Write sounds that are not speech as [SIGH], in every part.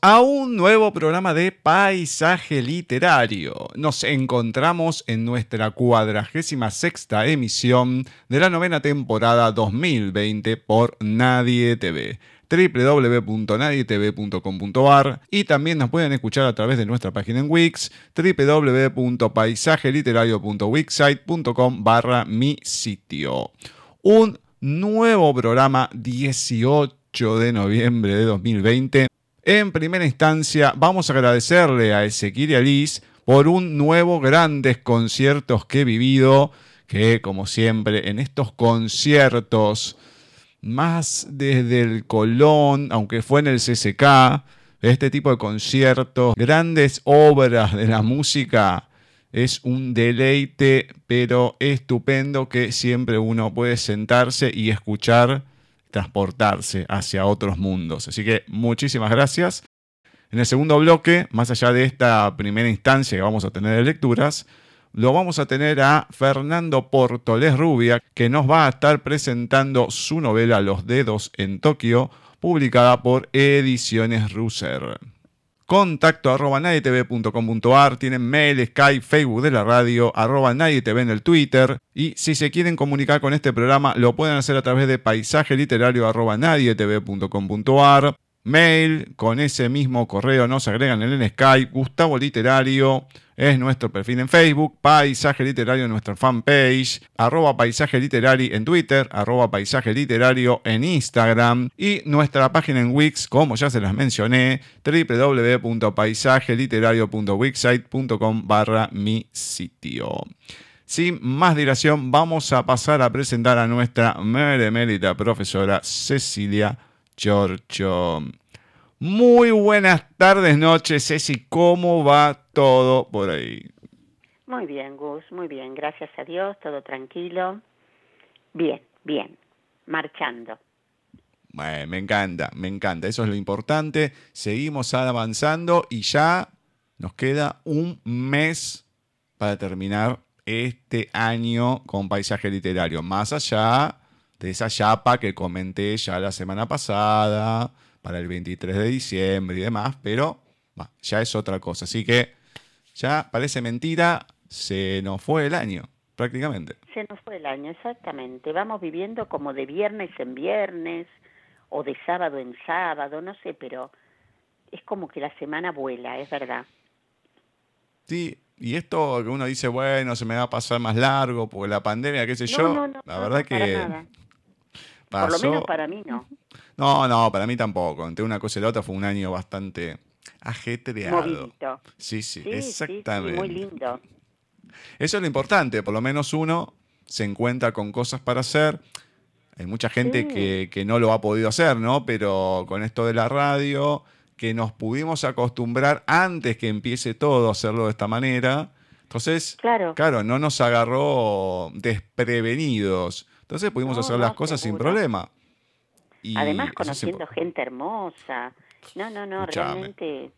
A un nuevo programa de Paisaje Literario. Nos encontramos en nuestra cuadragésima sexta emisión de la novena temporada 2020 por Nadie TV www.nadietv.com.ar y también nos pueden escuchar a través de nuestra página en Wix www.paisajeliterario.wixsite.com barra mi sitio. Un nuevo programa 18 de noviembre de 2020. En primera instancia, vamos a agradecerle a Ezequiel Alice por un nuevo grandes conciertos que he vivido, que como siempre en estos conciertos, más desde el Colón, aunque fue en el CCK, este tipo de conciertos, grandes obras de la música, es un deleite, pero estupendo que siempre uno puede sentarse y escuchar transportarse hacia otros mundos. Así que muchísimas gracias. En el segundo bloque, más allá de esta primera instancia que vamos a tener de lecturas, lo vamos a tener a Fernando Portoles Rubia, que nos va a estar presentando su novela Los Dedos en Tokio, publicada por Ediciones Russer contacto arroba tienen mail, Skype, Facebook de la radio, arroba nadietv en el Twitter. Y si se quieren comunicar con este programa, lo pueden hacer a través de paisaje literario. Mail, con ese mismo correo nos agregan en el Skype, Gustavo Literario es nuestro perfil en Facebook, Paisaje Literario en nuestra fanpage, arroba Paisaje Literario en Twitter, arroba Paisaje Literario en Instagram y nuestra página en Wix, como ya se las mencioné, www.paisajeliterario.wixsite.com barra mi sitio. Sin más dilación, vamos a pasar a presentar a nuestra meremérita profesora Cecilia Giorgio. Muy buenas tardes, noches, Ceci. ¿Cómo va todo por ahí? Muy bien, Gus, muy bien. Gracias a Dios, todo tranquilo. Bien, bien. Marchando. Bueno, me encanta, me encanta. Eso es lo importante. Seguimos avanzando y ya nos queda un mes para terminar este año con paisaje literario. Más allá de esa chapa que comenté ya la semana pasada, para el 23 de diciembre y demás, pero ya es otra cosa. Así que ya parece mentira, se nos fue el año, prácticamente. Se nos fue el año, exactamente. Vamos viviendo como de viernes en viernes o de sábado en sábado, no sé, pero es como que la semana vuela, es verdad. Sí, y esto que uno dice, bueno, se me va a pasar más largo porque la pandemia, qué sé yo, la verdad que... Por lo menos para mí no. No, no, para mí tampoco. Entre una cosa y la otra fue un año bastante ajetreado. Sí, sí, exactamente. muy lindo. Eso es lo importante, por lo menos uno se encuentra con cosas para hacer. Hay mucha gente que, que, no lo ha podido hacer, ¿no? Pero con esto de la radio, que nos pudimos acostumbrar antes que empiece todo a hacerlo de esta manera. Entonces, claro, claro no nos agarró desprevenidos. Entonces pudimos hacer las cosas sin problema. Y Además, conociendo gente hermosa. No, no, no, realmente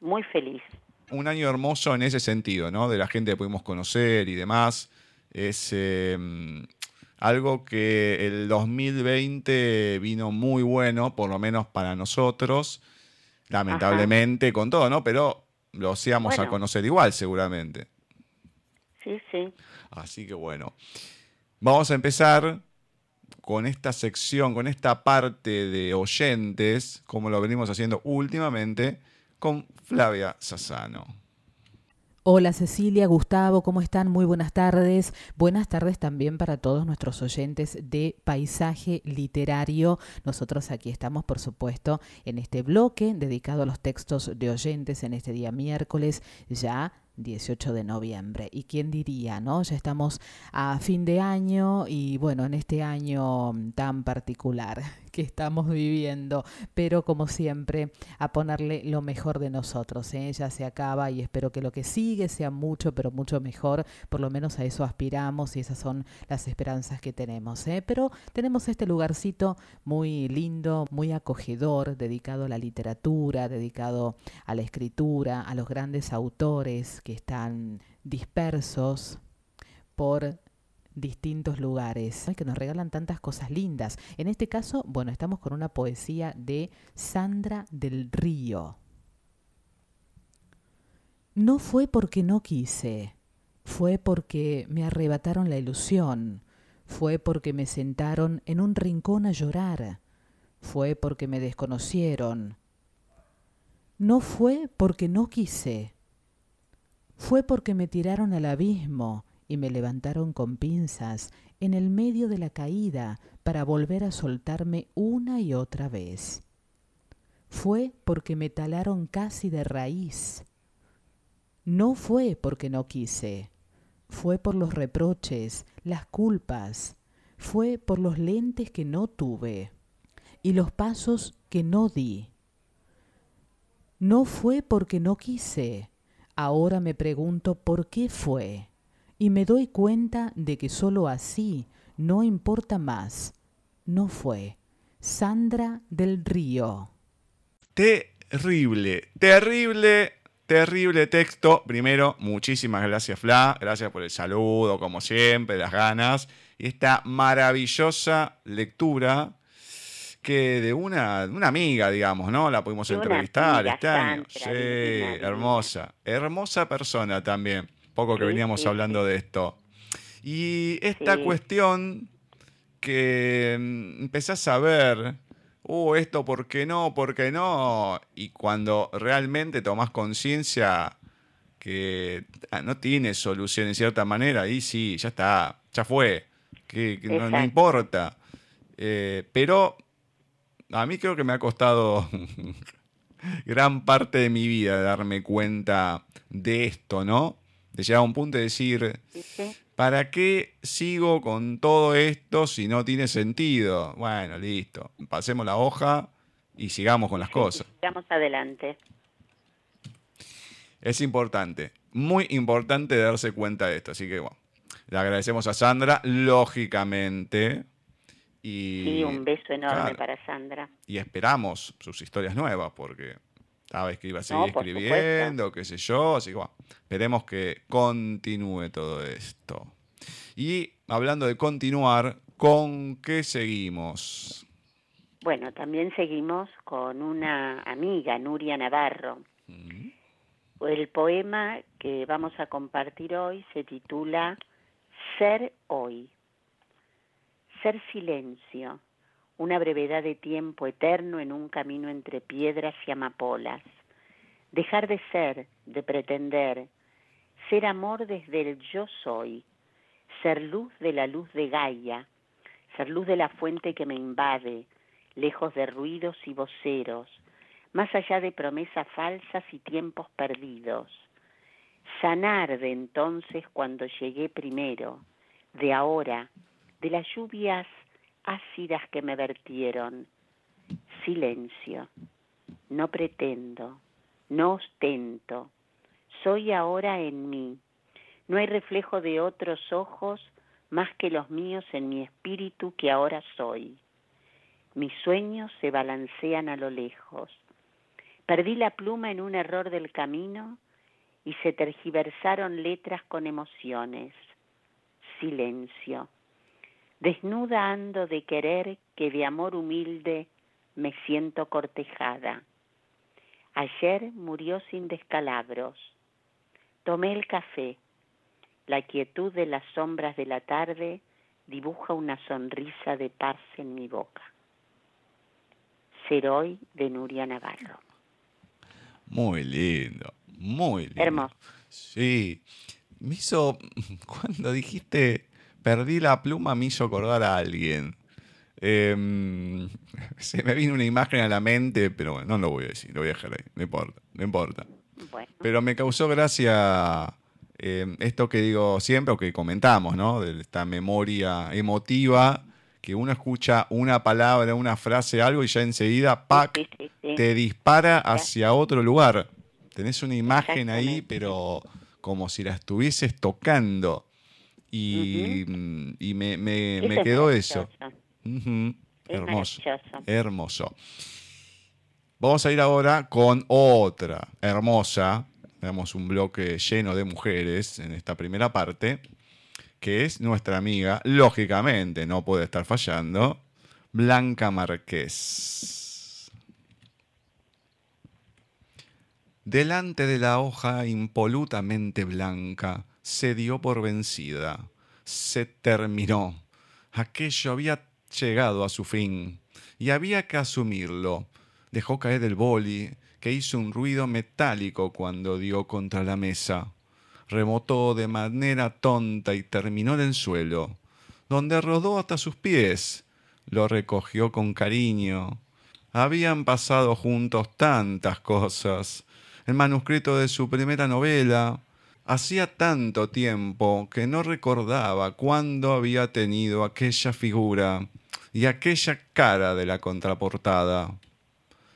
muy feliz. Un año hermoso en ese sentido, ¿no? De la gente que pudimos conocer y demás. Es em, algo que el 2020 vino muy bueno, por lo menos para nosotros. Lamentablemente con todo, ¿no? Pero lo íbamos a conocer igual, seguramente. Sí, sí. Así que bueno. Vamos a empezar con esta sección, con esta parte de oyentes, como lo venimos haciendo últimamente, con Flavia Sassano. Hola Cecilia, Gustavo, ¿cómo están? Muy buenas tardes. Buenas tardes también para todos nuestros oyentes de Paisaje Literario. Nosotros aquí estamos, por supuesto, en este bloque dedicado a los textos de oyentes en este día miércoles, ya 18 de noviembre. ¿Y quién diría, no? Ya estamos a fin de año y bueno, en este año tan particular que estamos viviendo, pero como siempre, a ponerle lo mejor de nosotros. ¿eh? Ya se acaba y espero que lo que sigue sea mucho, pero mucho mejor. Por lo menos a eso aspiramos y esas son las esperanzas que tenemos. ¿eh? Pero tenemos este lugarcito muy lindo, muy acogedor, dedicado a la literatura, dedicado a la escritura, a los grandes autores que están dispersos por distintos lugares que nos regalan tantas cosas lindas. En este caso, bueno, estamos con una poesía de Sandra del Río. No fue porque no quise, fue porque me arrebataron la ilusión, fue porque me sentaron en un rincón a llorar, fue porque me desconocieron. No fue porque no quise, fue porque me tiraron al abismo y me levantaron con pinzas en el medio de la caída para volver a soltarme una y otra vez. Fue porque me talaron casi de raíz. No fue porque no quise, fue por los reproches, las culpas, fue por los lentes que no tuve y los pasos que no di. No fue porque no quise, ahora me pregunto por qué fue y me doy cuenta de que solo así no importa más. No fue. Sandra del Río. Terrible, terrible, terrible texto. Primero, muchísimas gracias, Fla. Gracias por el saludo, como siempre, las ganas. Y esta maravillosa lectura que de una, una amiga, digamos, ¿no? La pudimos entrevistar este año. Sí, hermosa. Hermosa persona también poco que veníamos hablando de esto. Y esta cuestión que mm, empezás a ver, uh, esto por qué no, por qué no, y cuando realmente tomás conciencia que ah, no tiene solución en cierta manera, ahí sí, ya está, ya fue, que, no, importa. Eh, pero a mí creo que me ha costado [LAUGHS] gran parte de mi vida darme cuenta de esto, ¿no? De llegar a un punto de decir, ¿para qué sigo con todo esto si no tiene sentido? Bueno, listo, pasemos la hoja y sigamos con las cosas. Sigamos adelante. Es importante, muy importante darse cuenta de esto. Así que bueno, le agradecemos a Sandra, lógicamente. Y, Sí, un beso enorme claro, para Sandra. Y esperamos sus historias nuevas, porque sabes que iba a No, seguir escribiendo, qué sé yo. Así que bueno, esperemos que continúe todo esto. Y hablando de continuar, ¿con qué seguimos? Bueno, también seguimos con una amiga, Nuria Navarro. Mm, El poema que vamos a compartir hoy se titula Ser hoy. Ser silencio, una brevedad de tiempo eterno en un camino entre piedras y amapolas. Dejar de ser, de pretender, ser amor desde el yo soy, ser luz de la luz de Gaia, ser luz de la fuente que me invade, lejos de ruidos y voceros, más allá de promesas falsas y tiempos perdidos. Sanar de entonces cuando llegué primero, de ahora, de las lluvias ácidas que me vertieron. Silencio. No pretendo, no ostento. Soy ahora en mí. No hay reflejo de otros ojos más que los míos en mi espíritu que ahora soy. Mis sueños se balancean a lo lejos. Perdí la pluma en un error del camino y se tergiversaron letras con emociones. Silencio. Desnuda ando de querer que de amor humilde me siento cortejada. Ayer murió sin descalabros. Tomé el café. La quietud de las sombras de la tarde dibuja una sonrisa de paz en mi boca. Ser hoy de Nuria Navarro. Muy lindo, muy lindo. Hermoso. Sí. Me hizo, [LAUGHS] cuando dijiste perdí la pluma, me hizo acordar a alguien. Em, [LAUGHS] se me vino una imagen a la mente, pero bueno, no lo voy a decir, lo voy a dejar ahí, no importa, no importa. Bueno, Pero me causó gracia eh, esto que digo siempre, o que comentamos, ¿no? De esta memoria emotiva, que uno escucha una palabra, una frase, algo, y ya enseguida, ¡pac! sí, sí, sí. te dispara hacia otro lugar. Tenés una imagen ahí, pero como si la estuvieses tocando. Y, mm, y me, me- me es quedó eso. Es Hermoso. Hermoso. Vamos a ir ahora con otra hermosa. Tenemos un bloque lleno de mujeres en esta primera parte, que es nuestra amiga, lógicamente, no puede estar fallando, Blanca Marqués. Delante de la hoja impolutamente blanca, se dio por vencida. Se terminó. Aquello había llegado a su fin y había que asumirlo. Dejó caer el boli, que hizo un ruido metálico cuando dio contra la mesa. Remotó de manera tonta y terminó en el suelo, donde rodó hasta sus pies. Lo recogió con cariño. Habían pasado juntos tantas cosas. El manuscrito de su primera novela. Hacía tanto tiempo que no recordaba cuándo había tenido aquella figura y aquella cara de la contraportada.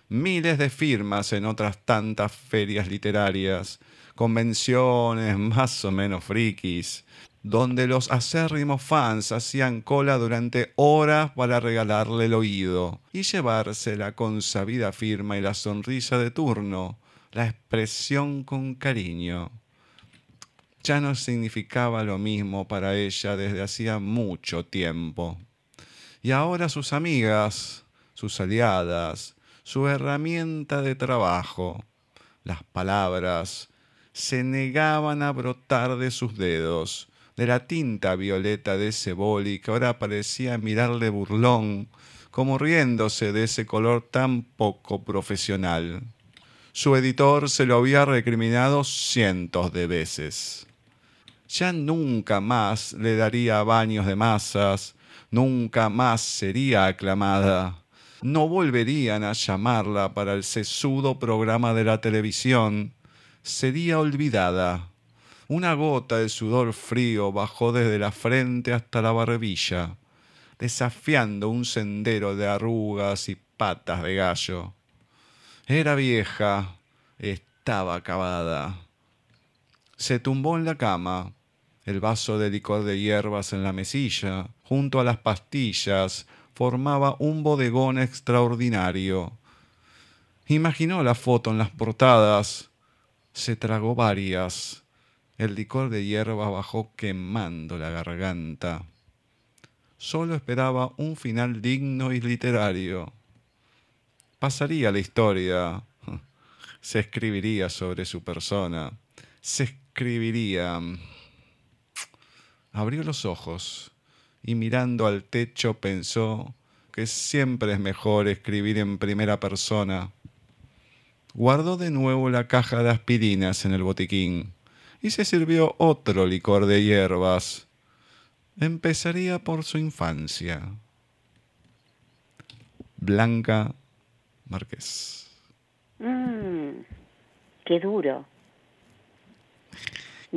Miles de firmas en otras tantas ferias literarias, convenciones más o menos frikis, donde los acérrimos fans hacían cola durante horas para regalarle el oído y llevarse la consabida firma y la sonrisa de turno, la expresión con cariño. Ya no significaba lo mismo para ella desde hacía mucho tiempo. Y ahora sus amigas, sus aliadas, su herramienta de trabajo, las palabras, se negaban a brotar de sus dedos, de la tinta violeta de ese boli que ahora parecía mirarle burlón, como riéndose de ese color tan poco profesional. Su editor se lo había recriminado cientos de veces. Ya nunca más le daría baños de masas, nunca más sería aclamada. No volverían a llamarla para el sesudo programa de la televisión. Sería olvidada. Una gota de sudor frío bajó desde la frente hasta la barbilla, desafiando un sendero de arrugas y patas de gallo. Era vieja, estaba acabada. Se tumbó en la cama, el vaso de licor de hierbas en la mesilla, junto a las pastillas, formaba un bodegón extraordinario. Imaginó la foto en las portadas. Se tragó varias. El licor de hierba bajó quemando la garganta. Solo esperaba un final digno y literario. Pasaría la historia. Se escribiría sobre su persona. Se escribiría. Abrió los ojos y mirando al techo pensó que siempre es mejor escribir en primera persona. Guardó de nuevo la caja de aspirinas en el botiquín y se sirvió otro licor de hierbas. Empezaría por su infancia. Blanca Márquez. Mm, qué duro.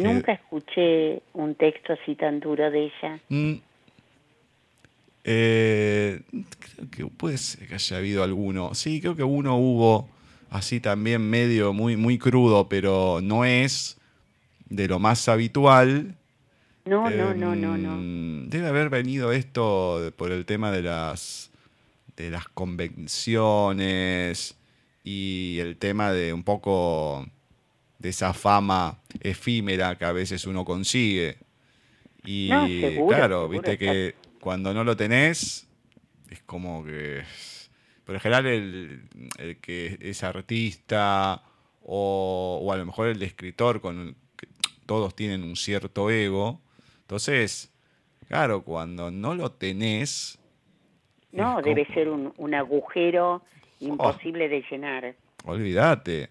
Nunca escuché un texto así tan duro de ella. Mm. Eh, creo que puede ser que haya habido alguno. Sí, creo que uno hubo así también medio muy, muy crudo, pero no es de lo más habitual. No, no, no, no, no. Em, debe haber venido esto por el tema de las de las convenciones y el tema de un poco de esa fama efímera que a veces uno consigue. Y No, seguro, claro, seguro, viste que cuando no lo tenés, es como que. Por lo general, el, el que es artista o, o a lo mejor el escritor, con que todos tienen un cierto ego. Entonces, claro, cuando no lo tenés. No, debe como- ser un, un agujero imposible de llenar. Olvídate.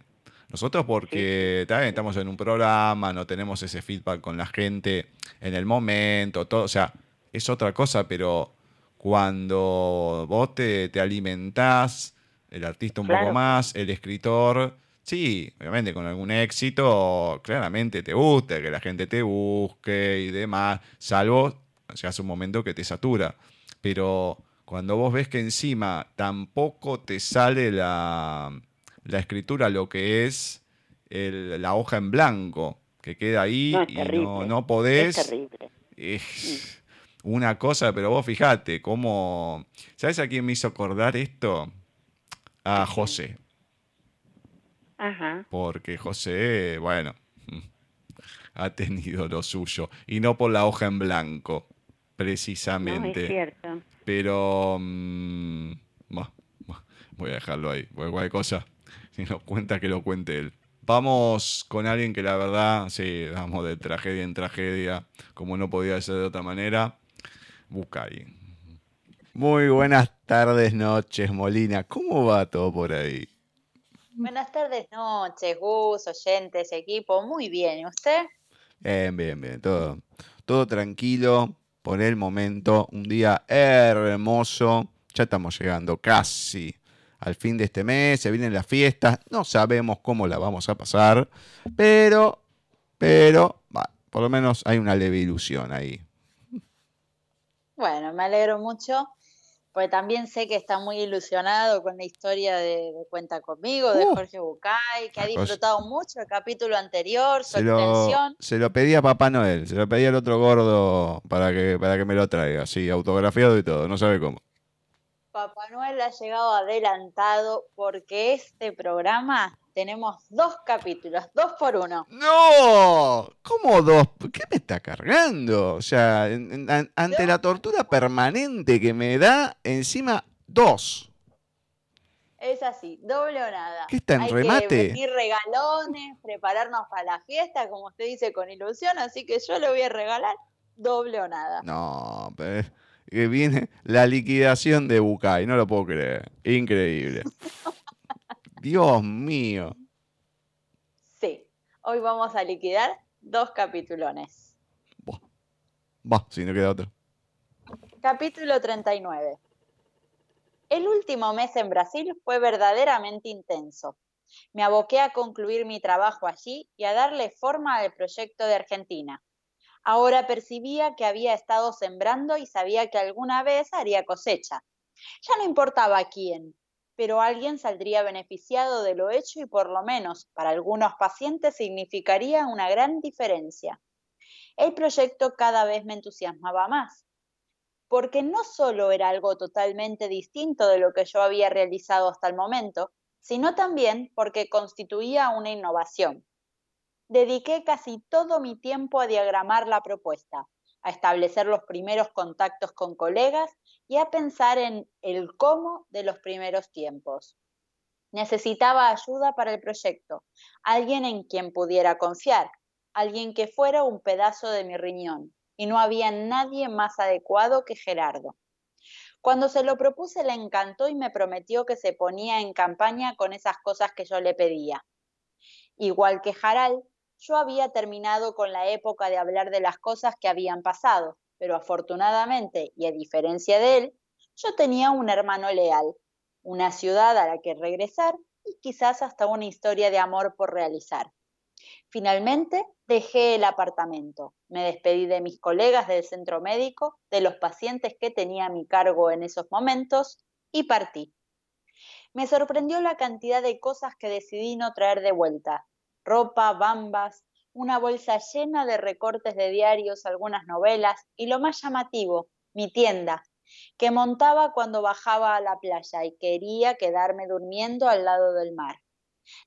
Nosotros porque también estamos en un programa, no tenemos ese feedback con la gente en el momento, todo, o sea, es otra cosa, pero cuando vos te, te alimentás, el artista un poco más, el escritor, sí, obviamente con algún éxito, claramente te gusta que la gente te busque y demás, salvo si hace un momento que te satura. Pero cuando vos ves que encima tampoco te sale la, la escritura, lo que es el- la hoja en blanco, que queda ahí No, y terrible. no, no podés. Es terrible. Es una cosa, pero vos fijate cómo. ¿Sabes a quién me hizo acordar esto? A José. Ajá. Porque José, bueno, [LAUGHS] ha tenido lo suyo. Y no por la hoja en blanco, No, es precisamente. cierto. Pero. mm, voy a dejarlo ahí. Cualquier cosa, [LAUGHS] si nos cuenta, que lo cuente él. Vamos con alguien que la verdad, sí, vamos de tragedia en tragedia, como no podía ser de otra manera. Bucay. Muy buenas tardes, noches, Molina. ¿Cómo va todo por ahí? Buenas tardes, noches, Gus, oyentes, equipo. Muy bien, ¿y usted? Bien, bien, bien. Todo, todo tranquilo por el momento. Un día hermoso. Ya estamos llegando casi al fin de este mes. Se vienen las fiestas. No sabemos cómo la vamos a pasar. Pero, pero, por lo menos hay una leve ilusión ahí. Bueno, me alegro mucho, porque también sé que está muy ilusionado con la historia de, de Cuenta conmigo, de Uh. Jorge Bucay, que ha disfrutado mucho el capítulo anterior, su Se lo, extensión. se lo pedí a Papá Noel. Se lo pedí al otro gordo para que, para que me lo traiga. Sí, autografiado y todo. No sabe cómo. Papá Noel ha llegado adelantado porque este programa tenemos dos capítulos, dos por uno. ¡No! ¿Cómo dos? ¿Qué me está cargando? O sea, en- en- an- ante la tortura permanente que me da, encima dos. Es así, doble o nada. ¿Qué está en Hay remate? que regalones, prepararnos para la fiesta, como usted dice, con ilusión, así que yo le voy a regalar doble o nada. No, pero que viene la liquidación de Bucay, no lo puedo creer. Increíble. [LAUGHS] Dios mío. Sí, hoy vamos a liquidar dos capitulones. Va, si no queda otro. Capítulo 39. El último mes en Brasil fue verdaderamente intenso. Me aboqué a concluir mi trabajo allí y a darle forma al proyecto de Argentina. Ahora percibía que había estado sembrando y sabía que alguna vez haría cosecha. Ya no importaba quién, pero alguien saldría beneficiado de lo hecho y por lo menos para algunos pacientes significaría una gran diferencia. El proyecto cada vez me entusiasmaba más, porque no solo era algo totalmente distinto de lo que yo había realizado hasta el momento, sino también porque constituía una innovación. Dediqué casi todo mi tiempo a diagramar la propuesta, a establecer los primeros contactos con colegas y a pensar en el cómo de los primeros tiempos. Necesitaba ayuda para el proyecto, alguien en quien pudiera confiar, alguien que fuera un pedazo de mi riñón, y no había nadie más adecuado que Gerardo. Cuando se lo propuse le encantó y me prometió que se ponía en campaña con esas cosas que yo le pedía. Igual que Jaral, yo había terminado con la época de hablar de las cosas que habían pasado, pero afortunadamente, y a diferencia de él, yo tenía un hermano leal, una ciudad a la que regresar y quizás hasta una historia de amor por realizar. Finalmente, dejé el apartamento. Me despedí de mis colegas del centro médico, de los pacientes que tenía a mi cargo en esos momentos y partí. Me sorprendió la cantidad de cosas que decidí no traer de vuelta. Ropa, bambas, una bolsa llena de recortes de diarios, algunas novelas y lo más llamativo, mi tienda, que montaba cuando bajaba a la playa y quería quedarme durmiendo al lado del mar.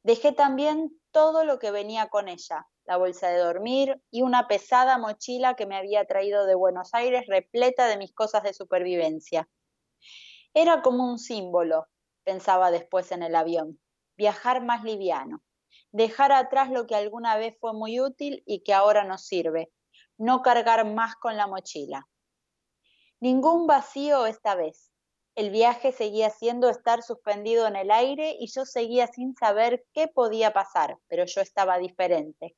Dejé también todo lo que venía con ella, la bolsa de dormir y una pesada mochila que me había traído de Buenos Aires repleta de mis cosas de supervivencia. Era como un símbolo, pensaba después en el avión, viajar más liviano, dejar atrás lo que alguna vez fue muy útil y que ahora nos sirve, no cargar más con la mochila. Ningún vacío esta vez. El viaje seguía siendo estar suspendido en el aire y yo seguía sin saber qué podía pasar, pero yo estaba diferente.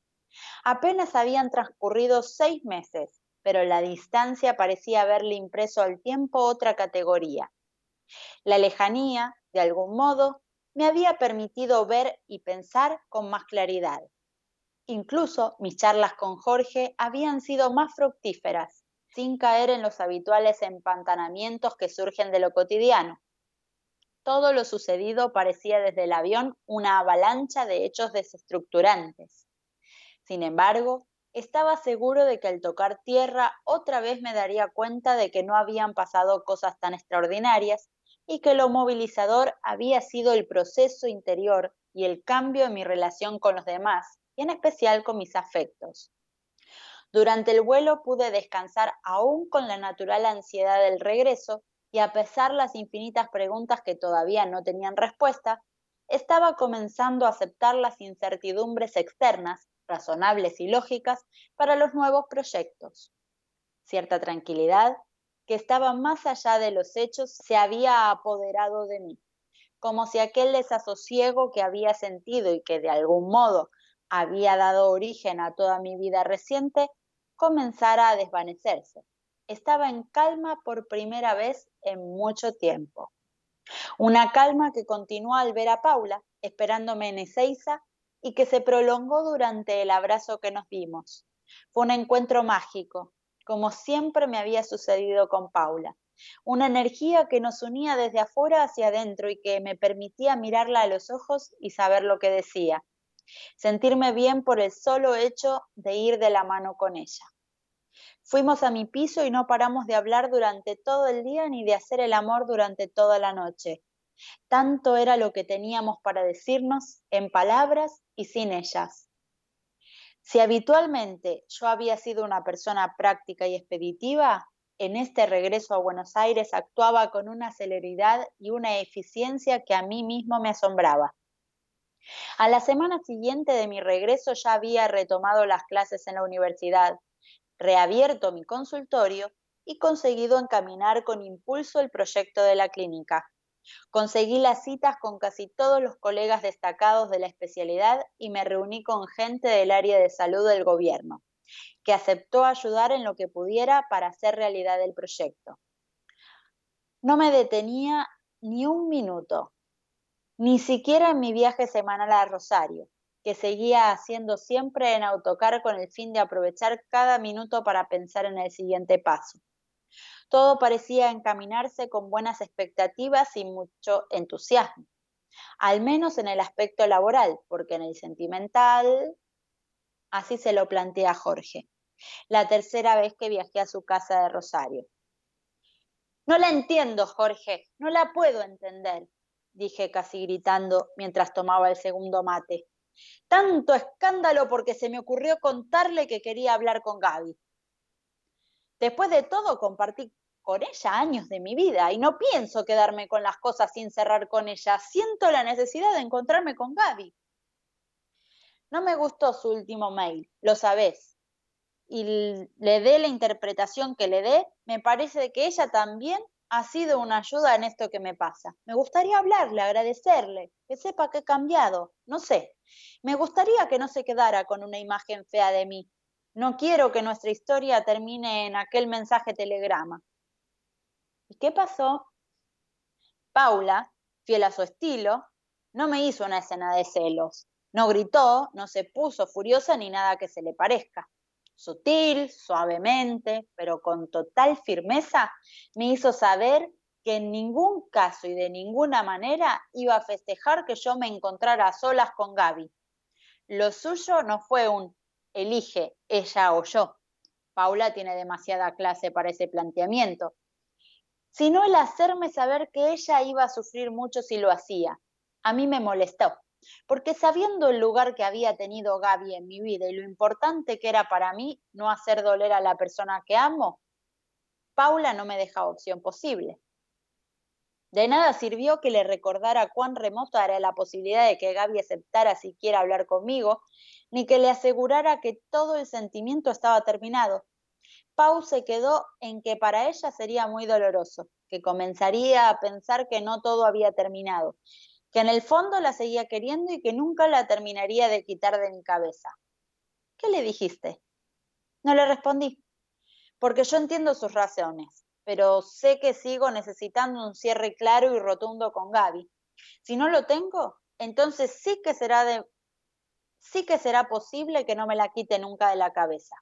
Apenas habían transcurrido seis meses, pero la distancia parecía haberle impreso al tiempo otra categoría. La lejanía, de algún modo, me había permitido ver y pensar con más claridad. Incluso mis charlas con Jorge habían sido más fructíferas sin caer en los habituales empantanamientos que surgen de lo cotidiano. Todo lo sucedido parecía desde el avión una avalancha de hechos desestructurantes. Sin embargo, estaba seguro de que al tocar tierra otra vez me daría cuenta de que no habían pasado cosas tan extraordinarias y que lo movilizador había sido el proceso interior y el cambio en mi relación con los demás, y en especial con mis afectos. Durante el vuelo pude descansar aún con la natural ansiedad del regreso y a pesar las infinitas preguntas que todavía no tenían respuesta, estaba comenzando a aceptar las incertidumbres externas, razonables y lógicas, para los nuevos proyectos. Cierta tranquilidad, que estaba más allá de los hechos, se había apoderado de mí, como si aquel desasosiego que había sentido y que de algún modo había dado origen a toda mi vida reciente comenzara a desvanecerse. Estaba en calma por primera vez en mucho tiempo. Una calma que continuó al ver a Paula, esperándome en Ezeiza, y que se prolongó durante el abrazo que nos dimos. Fue un encuentro mágico, como siempre me había sucedido con Paula. Una energía que nos unía desde afuera hacia adentro y que me permitía mirarla a los ojos y saber lo que decía sentirme bien por el solo hecho de ir de la mano con ella. Fuimos a mi piso y no paramos de hablar durante todo el día ni de hacer el amor durante toda la noche. Tanto era lo que teníamos para decirnos en palabras y sin ellas. Si habitualmente yo había sido una persona práctica y expeditiva, en este regreso a Buenos Aires actuaba con una celeridad y una eficiencia que a mí mismo me asombraba. A la semana siguiente de mi regreso ya había retomado las clases en la universidad, reabierto mi consultorio y conseguido encaminar con impulso el proyecto de la clínica. Conseguí las citas con casi todos los colegas destacados de la especialidad y me reuní con gente del área de salud del gobierno, que aceptó ayudar en lo que pudiera para hacer realidad el proyecto. No me detenía ni un minuto, ni siquiera en mi viaje semanal a Rosario, que seguía haciendo siempre en autocar con el fin de aprovechar cada minuto para pensar en el siguiente paso. Todo parecía encaminarse con buenas expectativas y mucho entusiasmo, al menos en el aspecto laboral, porque en el sentimental, así se lo plantea Jorge, la tercera vez que viajé a su casa de Rosario. No la entiendo, Jorge, no la puedo entender, dije casi gritando mientras tomaba el segundo mate. Tanto escándalo porque se me ocurrió contarle que quería hablar con Gaby. Después de todo, compartí con ella años de mi vida y no pienso quedarme con las cosas sin cerrar con ella. Siento la necesidad de encontrarme con Gaby. No me gustó su último mail, lo sabés. Y le dé la interpretación que le dé, me parece que ella también ha sido una ayuda en esto que me pasa. Me gustaría hablarle, agradecerle, que sepa que he cambiado, no sé. Me gustaría que no se quedara con una imagen fea de mí. No quiero que nuestra historia termine en aquel mensaje telegrama. ¿Y qué pasó? Paula, fiel a su estilo, no me hizo una escena de celos. No gritó, no se puso furiosa ni nada que se le parezca sutil, suavemente, pero con total firmeza, me hizo saber que en ningún caso y de ninguna manera iba a festejar que yo me encontrara a solas con Gaby. Lo suyo no fue un elige ella o yo. Paula tiene demasiada clase para ese planteamiento, sino el hacerme saber que ella iba a sufrir mucho si lo hacía. A mí me molestó, porque sabiendo el lugar que había tenido Gaby en mi vida y lo importante que era para mí no hacer doler a la persona que amo, Paula no me dejaba opción posible. De nada sirvió que le recordara cuán remota era la posibilidad de que Gaby aceptara siquiera hablar conmigo, ni que le asegurara que todo el sentimiento estaba terminado. Pau se quedó en que para ella sería muy doloroso, que comenzaría a pensar que no todo había terminado, que en el fondo la seguía queriendo y que nunca la terminaría de quitar de mi cabeza. ¿Qué le dijiste? No le respondí, porque yo entiendo sus razones, pero sé que sigo necesitando un cierre claro y rotundo con Gaby. Si no lo tengo, entonces sí que será de sí que será posible que no me la quite nunca de la cabeza.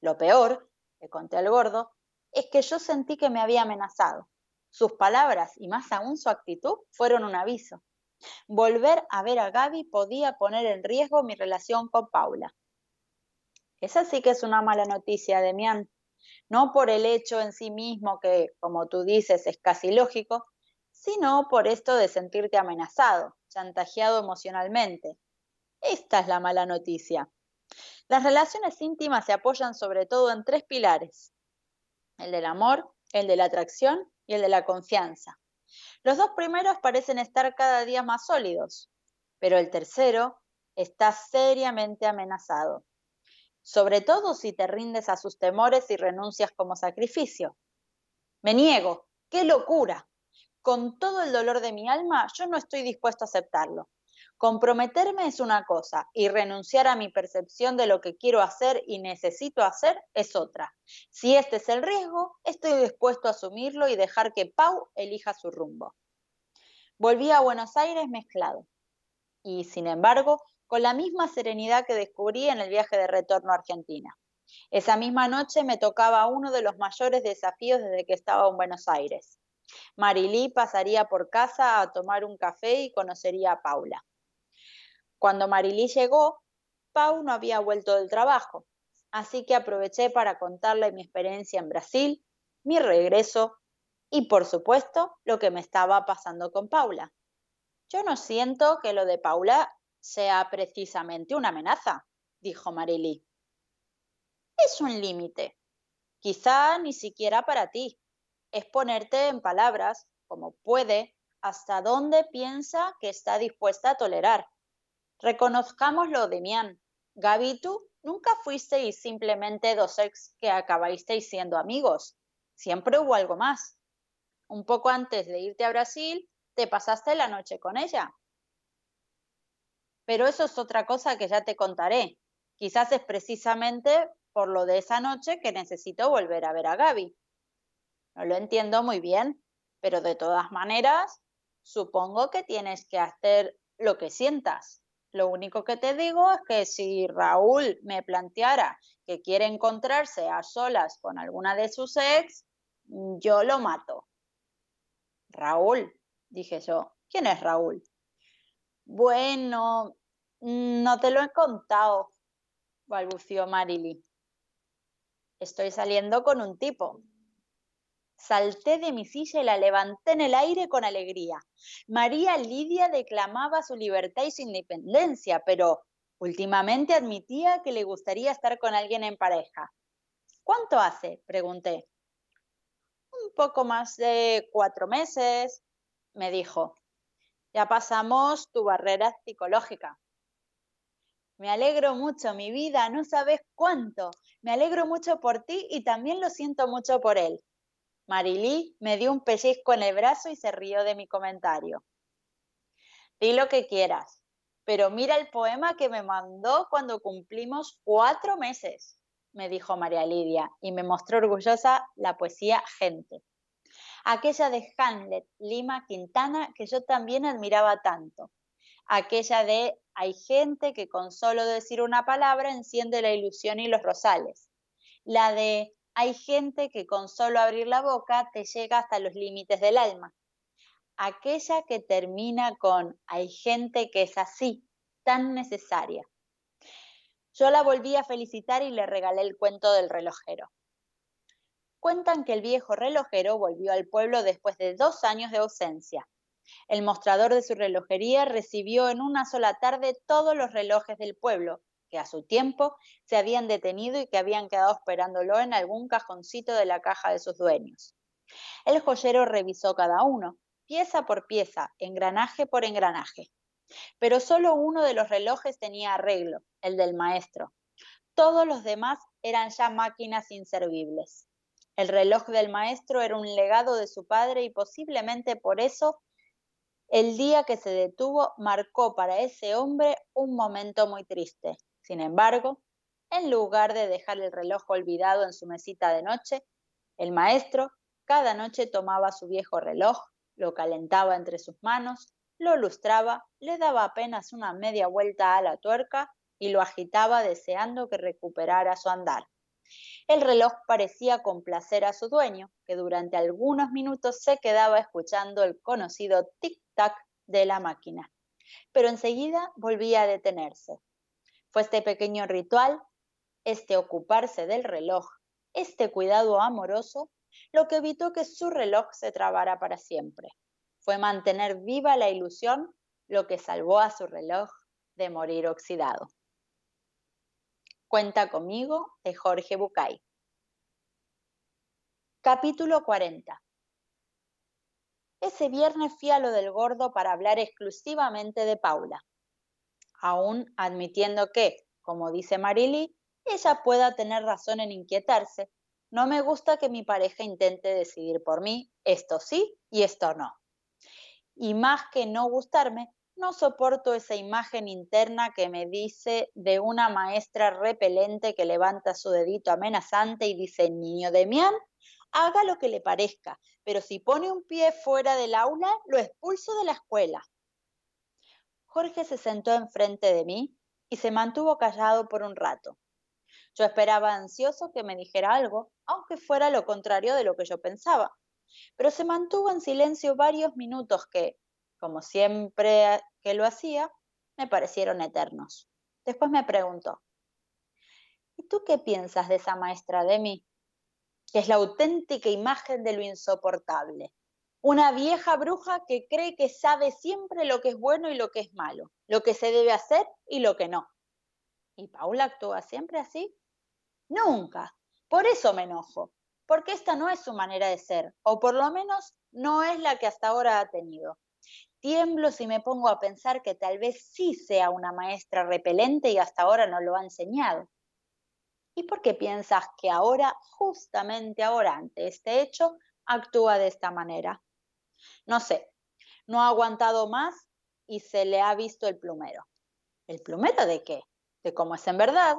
Lo peor, le conté al gordo, es que yo sentí que me había amenazado. Sus palabras y más aún su actitud fueron un aviso. Volver a ver a Gaby podía poner en riesgo mi relación con Paula. Esa sí que es una mala noticia, Demián. No por el hecho en sí mismo, que, como tú dices, es casi lógico, sino por esto de sentirte amenazado, chantajeado emocionalmente. Esta es la mala noticia. Las relaciones íntimas se apoyan sobre todo en tres pilares, el del amor, el de la atracción y el de la confianza. Los dos primeros parecen estar cada día más sólidos, pero el tercero está seriamente amenazado, sobre todo si te rindes a sus temores y renuncias como sacrificio. Me niego, qué locura. Con todo el dolor de mi alma, yo no estoy dispuesto a aceptarlo. Comprometerme es una cosa y renunciar a mi percepción de lo que quiero hacer y necesito hacer es otra. Si este es el riesgo, estoy dispuesto a asumirlo y dejar que Pau elija su rumbo. Volví a Buenos Aires mezclado y, sin embargo, con la misma serenidad que descubrí en el viaje de retorno a Argentina. Esa misma noche me tocaba uno de los mayores desafíos desde que estaba en Buenos Aires. Marilí pasaría por casa a tomar un café y conocería a Paula. Cuando Marilí llegó, Pau no había vuelto del trabajo, así que aproveché para contarle mi experiencia en Brasil, mi regreso y, por supuesto, lo que me estaba pasando con Paula. Yo no siento que lo de Paula sea precisamente una amenaza, dijo Marilí. Es un límite. Quizá ni siquiera para ti. Es ponerte en palabras, como puede, hasta dónde piensa que está dispuesta a tolerar. Reconozcámoslo, Demián. Gaby, tú nunca fuisteis simplemente dos ex que acabasteis siendo amigos. Siempre hubo algo más. Un poco antes de irte a Brasil, te pasaste la noche con ella. Pero eso es otra cosa que ya te contaré. Quizás es precisamente por lo de esa noche que necesito volver a ver a Gaby. No lo entiendo muy bien, pero de todas maneras, supongo que tienes que hacer lo que sientas. Lo único que te digo es que si Raúl me planteara que quiere encontrarse a solas con alguna de sus ex, Yo lo mato. Raúl, dije yo. ¿Quién es Raúl? Bueno, no te lo he contado, balbució Marily. Estoy saliendo con un tipo. Salté de mi silla y la levanté en el aire con alegría. María Lidia declamaba su libertad y su independencia, pero últimamente admitía que le gustaría estar con alguien en pareja. ¿Cuánto hace? pregunté. Un poco más de cuatro meses, me dijo. Ya pasamos tu barrera psicológica. Me alegro mucho, mi vida, no sabes cuánto. Me alegro mucho por ti y también lo siento mucho por él. Marilí me dio un pellizco en el brazo y se rió de mi comentario. Di lo que quieras, pero mira el poema que me mandó cuando cumplimos cuatro meses, me dijo María Lidia, y me mostró orgullosa la poesía Gente. Aquella de Hamlet, Lima Quintana, que yo también admiraba tanto. Aquella de Hay gente que con solo decir una palabra enciende la ilusión y los rosales. La de hay gente que con solo abrir la boca te llega hasta los límites del alma. Aquella que termina con hay gente que es así, tan necesaria. Yo la volví a felicitar y le regalé el cuento del relojero. Cuentan que el viejo relojero volvió al pueblo después de dos años de ausencia. El mostrador de su relojería recibió en una sola tarde todos los relojes del pueblo que a su tiempo se habían detenido y que habían quedado esperándolo en algún cajoncito de la caja de sus dueños. El joyero revisó cada uno, pieza por pieza, engranaje por engranaje. Pero solo uno de los relojes tenía arreglo, el del maestro. Todos los demás eran ya máquinas inservibles. El reloj del maestro era un legado de su padre y posiblemente por eso el día que se detuvo marcó para ese hombre un momento muy triste. Sin embargo, en lugar de dejar el reloj olvidado en su mesita de noche, el maestro cada noche tomaba su viejo reloj, lo calentaba entre sus manos, lo lustraba, le daba apenas una media vuelta a la tuerca y lo agitaba deseando que recuperara su andar. El reloj parecía complacer a su dueño, que durante algunos minutos se quedaba escuchando el conocido tic-tac de la máquina, pero enseguida volvía a detenerse, fue este pequeño ritual, este ocuparse del reloj, este cuidado amoroso, lo que evitó que su reloj se trabara para siempre. Fue mantener viva la ilusión lo que salvó a su reloj de morir oxidado. Cuenta conmigo de Jorge Bucay. Capítulo 40. Ese viernes fui a lo del gordo para hablar exclusivamente de Paula aún admitiendo que, como dice Marily, ella pueda tener razón en inquietarse. No me gusta que mi pareja intente decidir por mí esto sí y esto no. Y más que no gustarme, no soporto esa imagen interna que me dice de una maestra repelente que levanta su dedito amenazante y dice, niño Demián, haga lo que le parezca, pero si pone un pie fuera del aula, lo expulso de la escuela. Jorge se sentó enfrente de mí y se mantuvo callado por un rato. Yo esperaba ansioso que me dijera algo, aunque fuera lo contrario de lo que yo pensaba, pero se mantuvo en silencio varios minutos que, como siempre que lo hacía, me parecieron eternos. Después me preguntó, ¿y tú qué piensas de esa maestra de mí? Que es la auténtica imagen de lo insoportable una vieja bruja que cree que sabe siempre lo que es bueno y lo que es malo, lo que se debe hacer y lo que no. ¿Y Paula actúa siempre así? Nunca. Por eso me enojo, porque esta no es su manera de ser, o por lo menos no es la que hasta ahora ha tenido. Tiemblo si me pongo a pensar que tal vez sí sea una maestra repelente y hasta ahora no lo ha enseñado. ¿Y por qué piensas que ahora, justamente ahora, ante este hecho, actúa de esta manera? No sé, no ha aguantado más y se le ha visto el plumero. ¿El plumero de qué? De cómo es en verdad.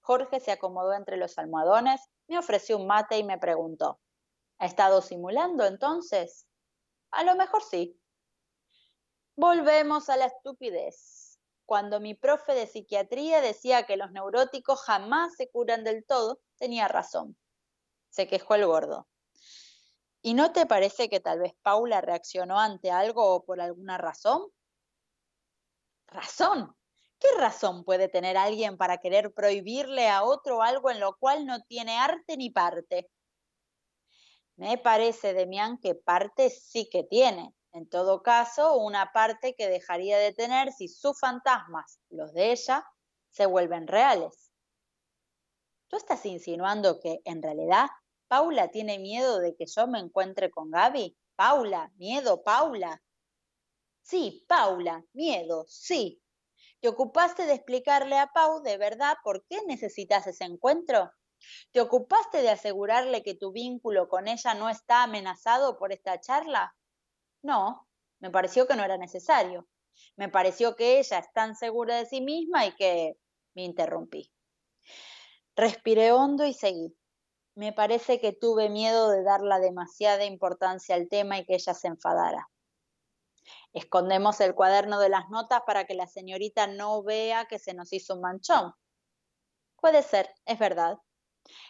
Jorge se acomodó entre los almohadones, me ofreció un mate y me preguntó, ¿ha estado simulando entonces? A lo mejor sí. Volvemos a la estupidez. Cuando mi profe de psiquiatría decía que los neuróticos jamás se curan del todo, tenía razón. Se quejó el gordo. ¿Y no te parece que tal vez Paula reaccionó ante algo o por alguna razón? ¿Razón? ¿Qué razón puede tener alguien para querer prohibirle a otro algo en lo cual no tiene arte ni parte? Me parece, Demián, que parte sí que tiene. En todo caso, una parte que dejaría de tener si sus fantasmas, los de ella, se vuelven reales. ¿Tú estás insinuando que, en realidad, Paula tiene miedo de que yo me encuentre con Gaby? Paula, miedo, Paula. Sí, Paula, miedo, sí. ¿Te ocupaste de explicarle a Pau de verdad por qué necesitas ese encuentro? ¿Te ocupaste de asegurarle que tu vínculo con ella no está amenazado por esta charla? No, me pareció que no era necesario. Me pareció que ella es tan segura de sí misma y que me interrumpí. Respiré hondo y seguí. Me parece que tuve miedo de darle demasiada importancia al tema y que ella se enfadara. Escondemos el cuaderno de las notas para que la señorita no vea que se nos hizo un manchón. Puede ser, es verdad.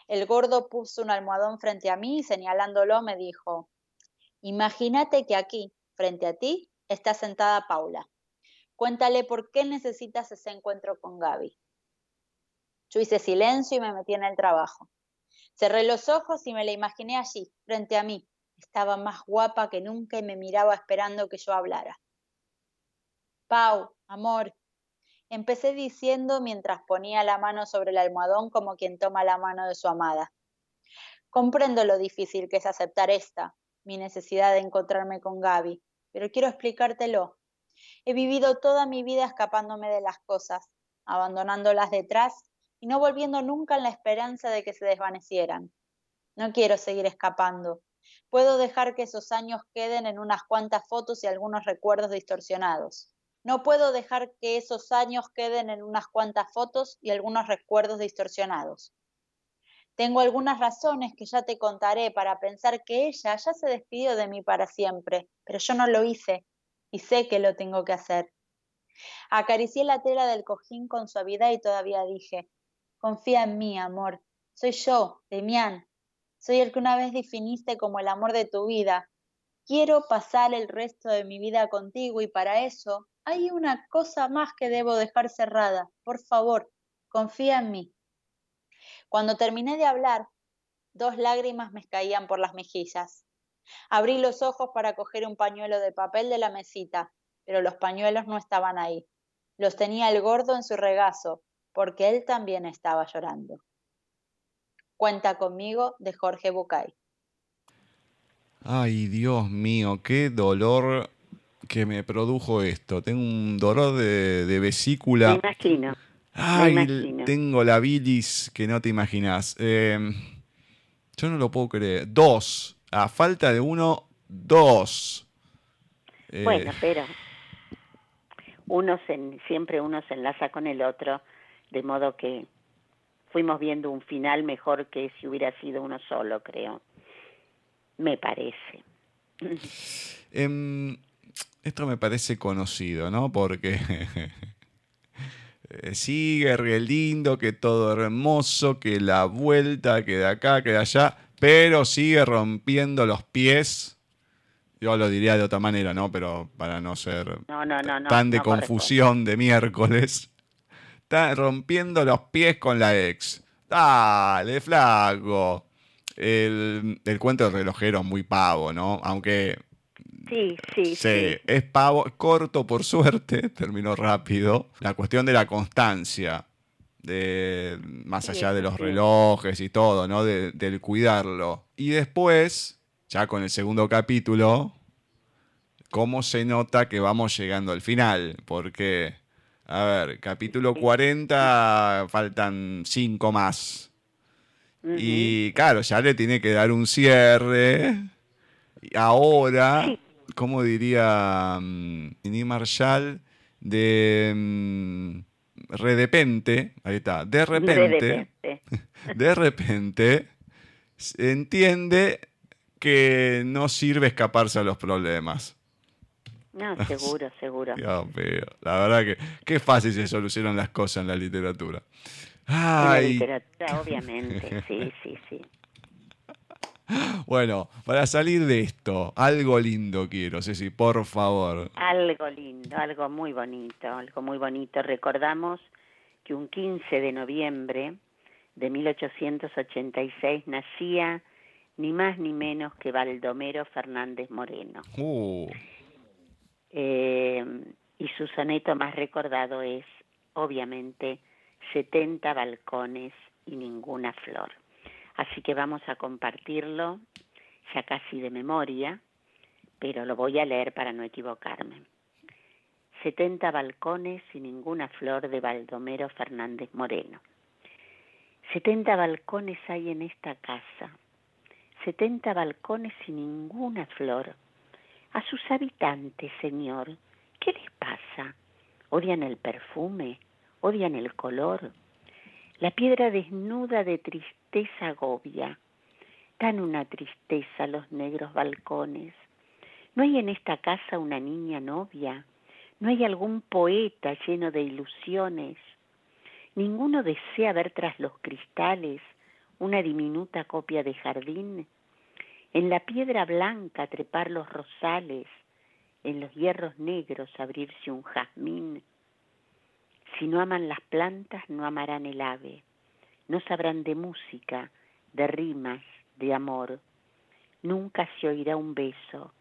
El gordo puso un almohadón frente a mí y señalándolo me dijo, imagínate que aquí, frente a ti, está sentada Paula. Cuéntale por qué necesitas ese encuentro con Gaby. Yo hice silencio y me metí en el trabajo. Cerré los ojos y me la imaginé allí, frente a mí. Estaba más guapa que nunca y me miraba esperando que yo hablara. Pau, amor, empecé diciendo mientras ponía la mano sobre el almohadón como quien toma la mano de su amada. Comprendo lo difícil que es aceptar esta, mi necesidad de encontrarme con Gaby, pero quiero explicártelo. He vivido toda mi vida escapándome de las cosas, abandonándolas detrás y no volviendo nunca en la esperanza de que se desvanecieran. No quiero seguir escapando. Puedo dejar que esos años queden en unas cuantas fotos y algunos recuerdos distorsionados. No puedo dejar que esos años queden en unas cuantas fotos y algunos recuerdos distorsionados. Tengo algunas razones que ya te contaré para pensar que ella ya se despidió de mí para siempre, pero yo no lo hice y sé que lo tengo que hacer. Acaricié la tela del cojín con suavidad y todavía dije, Confía en mí, amor. Soy yo, Demián. Soy el que una vez definiste como el amor de tu vida. Quiero pasar el resto de mi vida contigo y para eso hay una cosa más que debo dejar cerrada. Por favor, confía en mí. Cuando terminé de hablar, dos lágrimas me caían por las mejillas. Abrí los ojos para coger un pañuelo de papel de la mesita, pero los pañuelos no estaban ahí. Los tenía el gordo en su regazo, porque él también estaba llorando. Cuenta conmigo de Jorge Bucay. Ay, Dios mío, qué dolor que me produjo esto. Tengo un dolor de, vesícula. Me imagino. Ay, tengo la bilis que no te imaginas. Em, yo no lo puedo creer. Dos. A falta de uno, dos. bueno, eh, pero uno siempre uno se enlaza con el otro de modo que fuimos viendo un final mejor que si hubiera sido uno solo, creo. Me parece. Em, esto me parece conocido, ¿no? Porque [LAUGHS] sigue re lindo, que todo hermoso, que la vuelta, que de acá, que de allá, pero sigue rompiendo los pies. Yo lo diría de otra manera, ¿no? Pero para no ser tan de confusión de miércoles. Está rompiendo los pies con la ex. Dale, flaco. El, cuento del relojero es muy pavo, ¿no? Aunque. Sí, sí, sí. Es pavo, corto por suerte, [LAUGHS] terminó rápido. La cuestión de la constancia, de más allá de los relojes y todo, ¿no? del cuidarlo. Y después, ya con el segundo capítulo, cómo se nota que vamos llegando al final, porque a ver, capítulo 40, faltan 5 más. Y claro, ya le tiene que dar un cierre. Y ahora, ¿cómo diría um, Marshall? De um, redepente, ahí está, de repente, de repente, entiende que no sirve escaparse a los problemas. No, seguro, seguro. La verdad que qué fácil se solucionan las cosas en la literatura. En la literatura, obviamente, sí, sí, sí. Bueno, para salir de esto, algo lindo quiero, Ceci, por favor. Algo lindo, algo muy bonito, algo muy bonito. Recordamos que un 15 de noviembre de 1886 nacía ni más ni menos que Baldomero Fernández Moreno. Uh, Eh, y su soneto más recordado es, obviamente, 70 balcones y ninguna flor. Así que vamos a compartirlo ya casi de memoria, pero lo voy a leer para no equivocarme. 70 balcones y ninguna flor de Baldomero Fernández Moreno. 70 balcones hay en esta casa, 70 balcones y ninguna flor. A sus habitantes, Señor, ¿qué les pasa? ¿Odian el perfume? ¿Odian el color? La piedra desnuda de tristeza agobia. Dan una tristeza los negros balcones. ¿No hay en esta casa una niña novia? ¿No hay algún poeta lleno de ilusiones? ¿Ninguno desea ver tras los cristales una diminuta copia de jardín? En la piedra blanca trepar los rosales, en los hierros negros abrirse un jazmín. Si no aman las plantas, no amarán el ave, no sabrán de música, de rimas, de amor. Nunca se oirá un beso,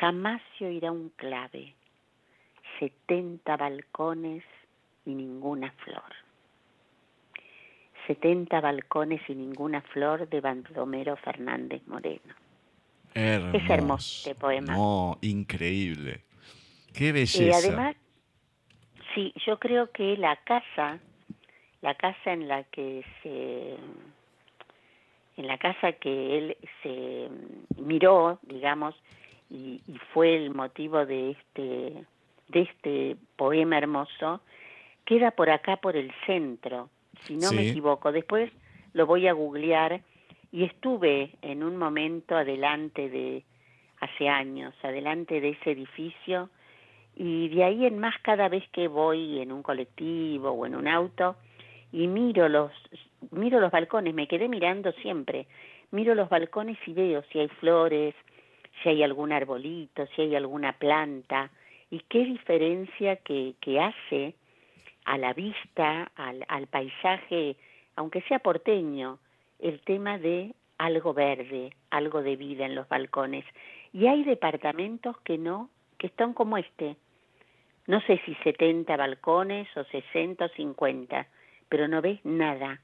jamás se oirá un clave. Setenta balcones y ninguna flor. Setenta balcones y ninguna flor de Baldomero Fernández Moreno. hermoso. Es hermoso este poema. No, increíble. Qué Y belleza. además, sí, yo creo que la casa, la casa en la que se, en la casa que él se miró, digamos, y, y fue el motivo de este, de este poema hermoso, queda por acá por el centro, si no me equivoco. Después lo voy a googlear y estuve en un momento adelante de, hace años, adelante de ese edificio y de ahí en más cada vez que voy en un colectivo o en un auto y miro los miro los balcones, me quedé mirando siempre. Miro los balcones y veo si hay flores, si hay algún arbolito, si hay alguna planta y qué diferencia que, que hace a la vista, al, al paisaje, aunque sea porteño, el tema de algo verde, algo de vida en los balcones. Y hay departamentos que no, que están como este. No sé si 70 balcones o 60 o 50, pero no ves nada,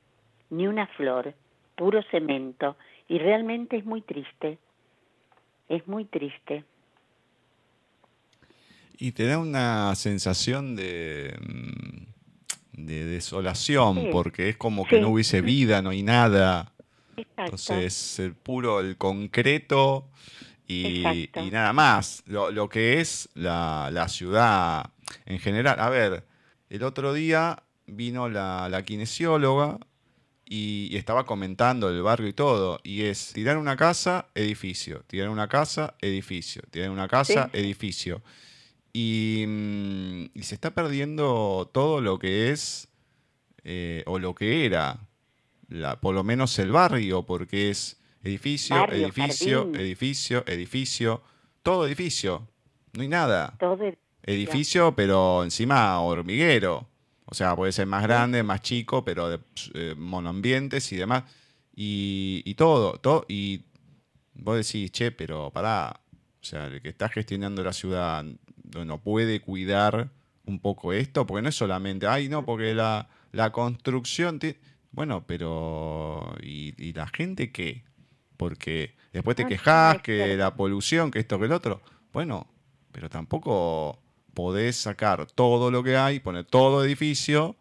ni una flor, puro cemento. Y realmente es muy triste. Es muy triste. Y te da una sensación de, mm, de desolación, Sí. porque es como que Sí. no hubiese vida, no hay nada. Exacto. Entonces, el puro, el concreto y, nada más. Lo, lo que es la, la ciudad en general. A ver, el otro día vino la, la kinesióloga y, y estaba comentando el barrio y todo. Y es tirar una casa, edificio. Tirar una casa, edificio. Tirar una casa, Sí. edificio. Y, mm, y se está perdiendo todo lo que es, eh, o lo que era, la, por lo menos el barrio, porque es edificio, Barrio, edificio, jardín. edificio, edificio, todo edificio. No hay nada. Todo el- Edificio, pero encima hormiguero. O sea, puede ser más grande, más chico, pero de eh, monoambientes y demás. Y, y todo, todo. Y vos decís, che, pero pará. O sea, el que está gestionando la ciudad no puede cuidar un poco esto, porque no es solamente, ay, no, porque la, la construcción. ti-". Bueno, pero. ¿y, y la gente qué? Porque después te No, quejas que la polución, que esto, que el otro. Bueno, pero tampoco podés sacar todo lo que hay, poner todo edificio,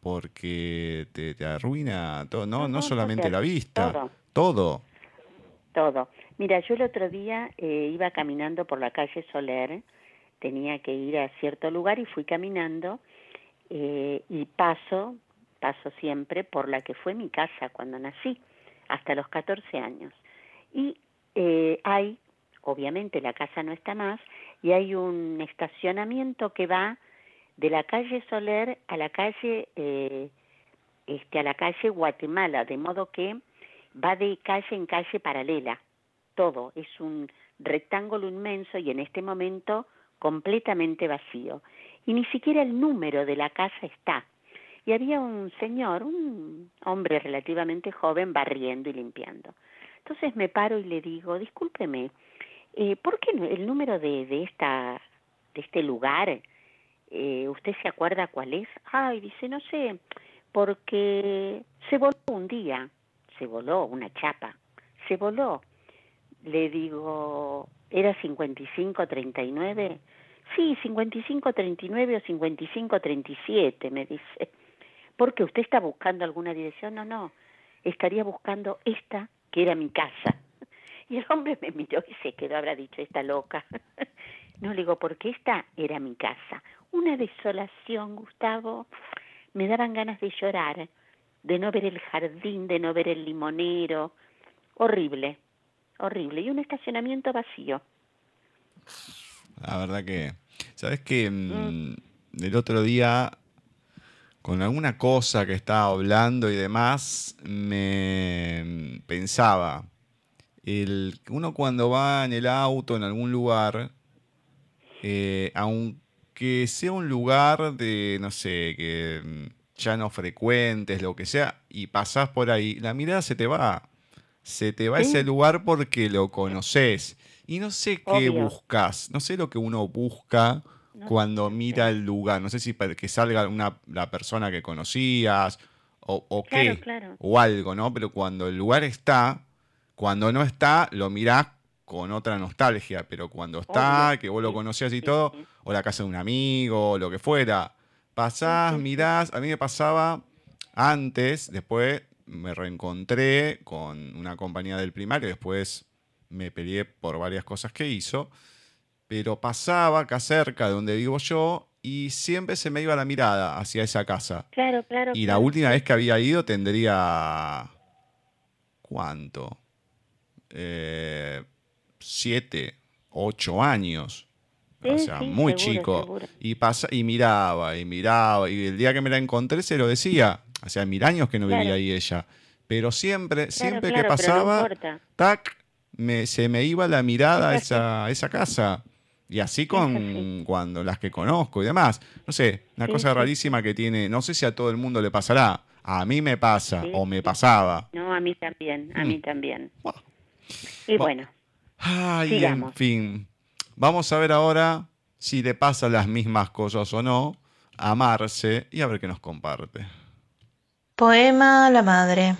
porque te, te arruina todo, no, No, solamente te la vista, todo. todo. todo. Mira, yo el otro día eh, iba caminando por la calle Soler, tenía que ir a cierto lugar y fui caminando eh, y paso, paso siempre por la que fue mi casa cuando nací, hasta los 14 años. Y eh, hay, obviamente la casa no está más, y hay un estacionamiento que va de la calle Soler a la calle, eh, este, a la calle Guatemala, de modo que va de calle en calle paralela, todo, es un rectángulo inmenso y en este momento completamente vacío. Y ni siquiera el número de la casa está. Y había un señor, un hombre relativamente joven, barriendo y limpiando. Entonces me paro y le digo, discúlpeme, eh, ¿por qué el número de, de, esta, de este lugar, eh, usted se acuerda cuál es? Ay, dice, no sé, porque se voló un día, se voló una chapa, se voló. Le digo, ¿era 5539? Sí, 5539 o 5537, me dice. ¿Por qué usted está buscando alguna dirección? No, no, estaría buscando esta que era mi casa. [LAUGHS] Y el hombre me miró y se quedó, habrá dicho, esta loca. [LAUGHS] No le digo, porque esta era mi casa. Una desolación, Gustavo. Me daban ganas de llorar, de no ver el jardín, de no ver el limonero. Horrible, horrible. Y un estacionamiento vacío. La verdad que, ¿sabes qué? Mm, mm. El otro día, con alguna cosa que estaba hablando y demás, me pensaba, el, uno cuando va en el auto en algún lugar, eh, aunque sea un lugar de, no sé, que mm, ya no frecuentes, lo que sea, y pasás por ahí, la mirada se te va. Se te va a ese lugar porque lo conoces. Y no sé qué buscas, no sé lo que uno busca cuando mira el lugar. No sé si para que salga una, la persona que conocías o, qué, o algo, ¿no? Pero cuando el lugar está, cuando no está, lo mirás con otra nostalgia, pero cuando está, que vos lo conocías y todo, o la casa de un amigo, o lo que fuera, pasás, mirás, a mí me pasaba antes, después me reencontré con una compañía del primario, después me peleé por varias cosas que hizo, pero pasaba acá cerca de donde vivo yo y siempre se me iba la mirada hacia esa casa. Claro, claro. Y la última vez que había ido tendría... ¿Cuánto? Eh, siete, ocho años. o sea, muy chico. Y, pasa, y miraba, y miraba. Y el día que me la encontré se lo decía. O sea, mil años que no vivía ahí ella. Pero siempre, siempre que pasaba, tac, me, se me iba la mirada a esa, esa casa. Y así con cuando las que conozco y demás. No sé, una cosa rarísima que tiene, no sé si a todo el mundo le pasará. A mí me pasa o me pasaba. No, a mí también, a mí mm. también. Y bueno. Ay, en fin. Vamos a ver ahora si le pasa las mismas cosas o no a Marce y a ver qué nos comparte. Poema a la madre.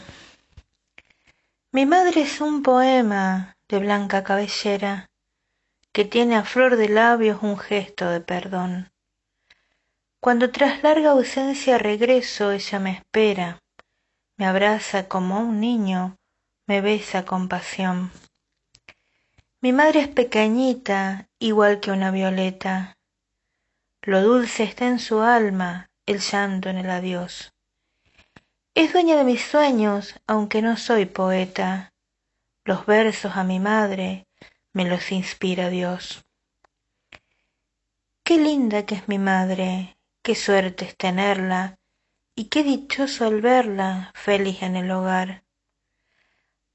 Mi madre es un poema de blanca cabellera que tiene a flor de labios un gesto de perdón. Cuando tras larga ausencia regreso, ella me espera, me abraza como un niño, me besa con pasión. Mi madre es pequeñita, igual que una violeta. Lo dulce está en su alma, el llanto en el adiós. Es dueña de mis sueños, aunque no soy poeta. Los versos a mi madre me los inspira Dios. Qué linda que es mi madre, qué suerte es tenerla, y qué dichoso al verla feliz en el hogar.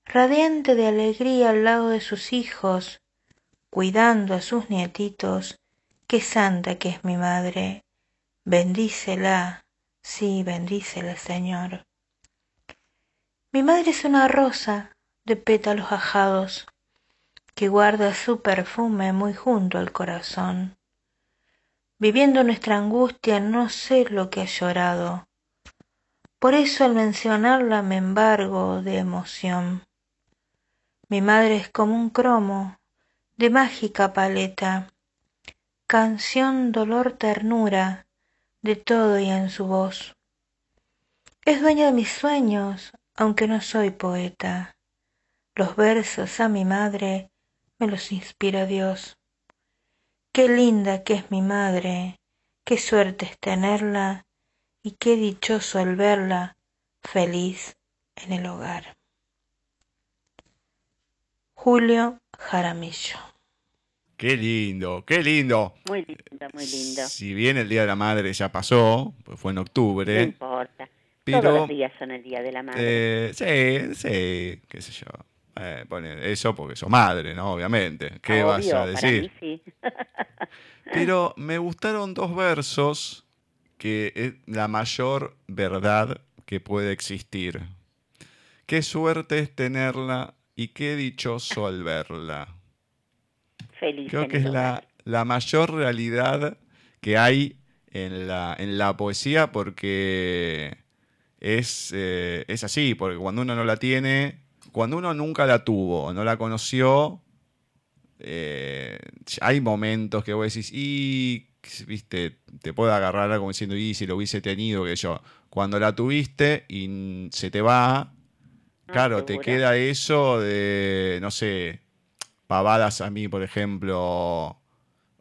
Radiante de alegría al lado de sus hijos, cuidando a sus nietitos, qué santa que es mi madre, bendícela, sí, bendícela, Señor. Mi madre es una rosa de pétalos ajados que guarda su perfume muy junto al corazón. Viviendo nuestra angustia no sé lo que ha llorado, por eso al mencionarla me embargo de emoción. Mi madre es como un cromo de mágica paleta, canción, dolor, ternura, de todo y en su voz. Es dueña de mis sueños, aunque no soy poeta. Los versos a mi madre me los inspira Dios. Qué linda que es mi madre, qué suerte es tenerla y qué dichoso el verla feliz en el hogar. Julio Jaramillo. Qué lindo, qué lindo. Muy lindo, muy lindo. Si bien el Día de la Madre ya pasó, pues fue en octubre. No importa. Pero, Todos los días son el Día de la Madre. eh, sí, sí, qué sé yo. Eh, pone eso porque sos madre, ¿no? Obviamente. ¿Qué vas Obvio, a para decir? mí sí. [LAUGHS] Pero me gustaron dos versos que es la mayor verdad que puede existir. Qué suerte es tenerla y qué dichoso al verla. Feliz Creo que es la, la mayor realidad que hay en la, en la poesía porque es, eh, es así, porque cuando uno no la tiene, cuando uno nunca la tuvo, no la conoció, eh, hay momentos que vos decís, y, viste, te puede agarrar algo como diciendo, y si lo hubiese tenido, que yo, cuando la tuviste y se te va, No, claro, te queda eso de, no sé, pavadas a mí, por ejemplo.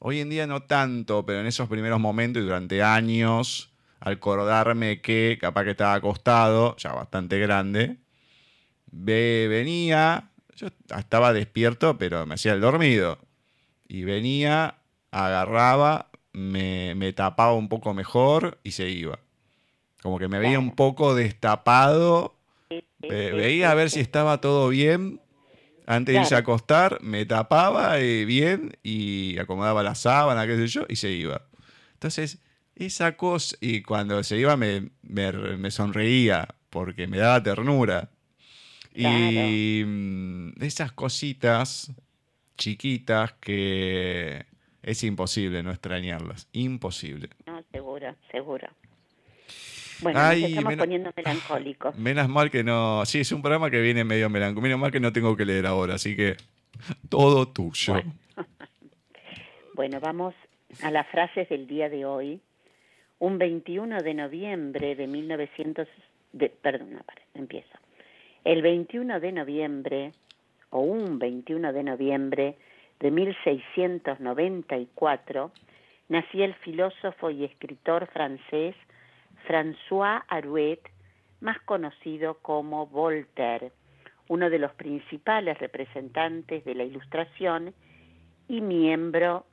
Hoy en día no tanto, pero en esos primeros momentos y durante años, al acordarme que capaz que estaba acostado, ya bastante grande, venía, yo estaba despierto, pero me hacía el dormido. Y venía, agarraba, me, me tapaba un poco mejor y se iba. Como que me veía un poco destapado Ve- veía a ver si estaba todo bien. Antes de irse a acostar, me tapaba eh, bien y acomodaba la sábana, qué sé yo, y se iba. Entonces, esa cosa, y cuando se iba me, me- me sonreía porque me daba ternura. Y mm, esas cositas chiquitas que es imposible no extrañarlas. Imposible. No, seguro, seguro. Bueno, Ay, nos estamos poniendo melancólicos. Menos mal que no. Sí, es un programa que viene medio melancólico. Menos mal que no tengo que leer ahora, así que todo tuyo. Bueno. [LAUGHS] Bueno, vamos a las frases del día de hoy. Un 21 de noviembre de 1900... De, perdón, no, para, empiezo. El 21 de noviembre, o un 21 de noviembre de 1694, nacía el filósofo y escritor francés François Arouet, más conocido como Voltaire, uno de los principales representantes de la Ilustración y miembro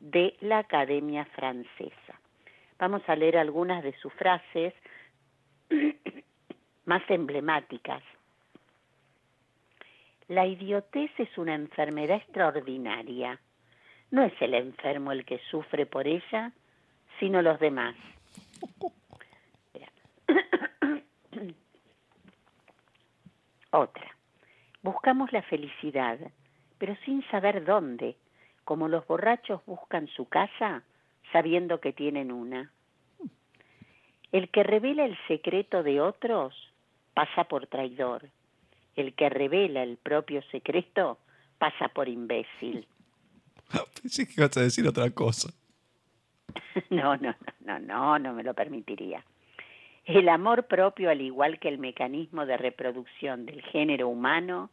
de la Academia Francesa. Vamos a leer algunas de sus frases [CLEARS THROAT] más emblemáticas. La idiotez es una enfermedad extraordinaria. No es el enfermo el que sufre por ella, sino los demás. [COUGHS] Otra. Buscamos la felicidad, pero sin saber dónde, como los borrachos buscan su casa sabiendo que tienen una. El que revela el secreto de otros pasa por traidor. El que revela el propio secreto pasa por imbécil. [LAUGHS] Pensé que ibas a decir otra cosa. No, [LAUGHS] no, no, no, no, no me lo permitiría. El amor propio, al igual que el mecanismo de reproducción del género humano,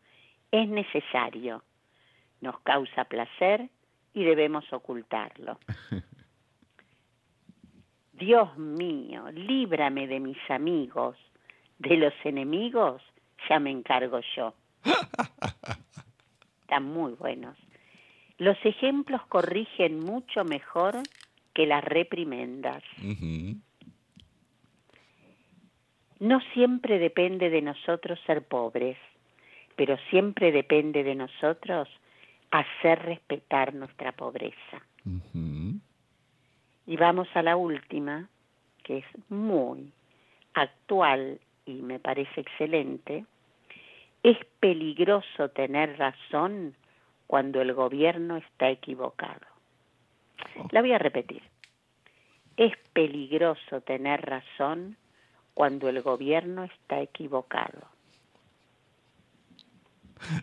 es necesario. Nos causa placer y debemos ocultarlo. [LAUGHS] Dios mío, líbrame de mis amigos, de los enemigos ya me encargo yo. [LAUGHS] Están muy buenos. Los ejemplos corrigen mucho mejor que las reprimendas. No siempre depende de nosotros ser pobres, pero siempre depende de nosotros hacer respetar nuestra pobreza. Y vamos a la última, que es muy actual y me parece excelente. Es peligroso tener razón cuando el gobierno está equivocado. La voy a repetir. Es peligroso tener razón cuando el gobierno está equivocado.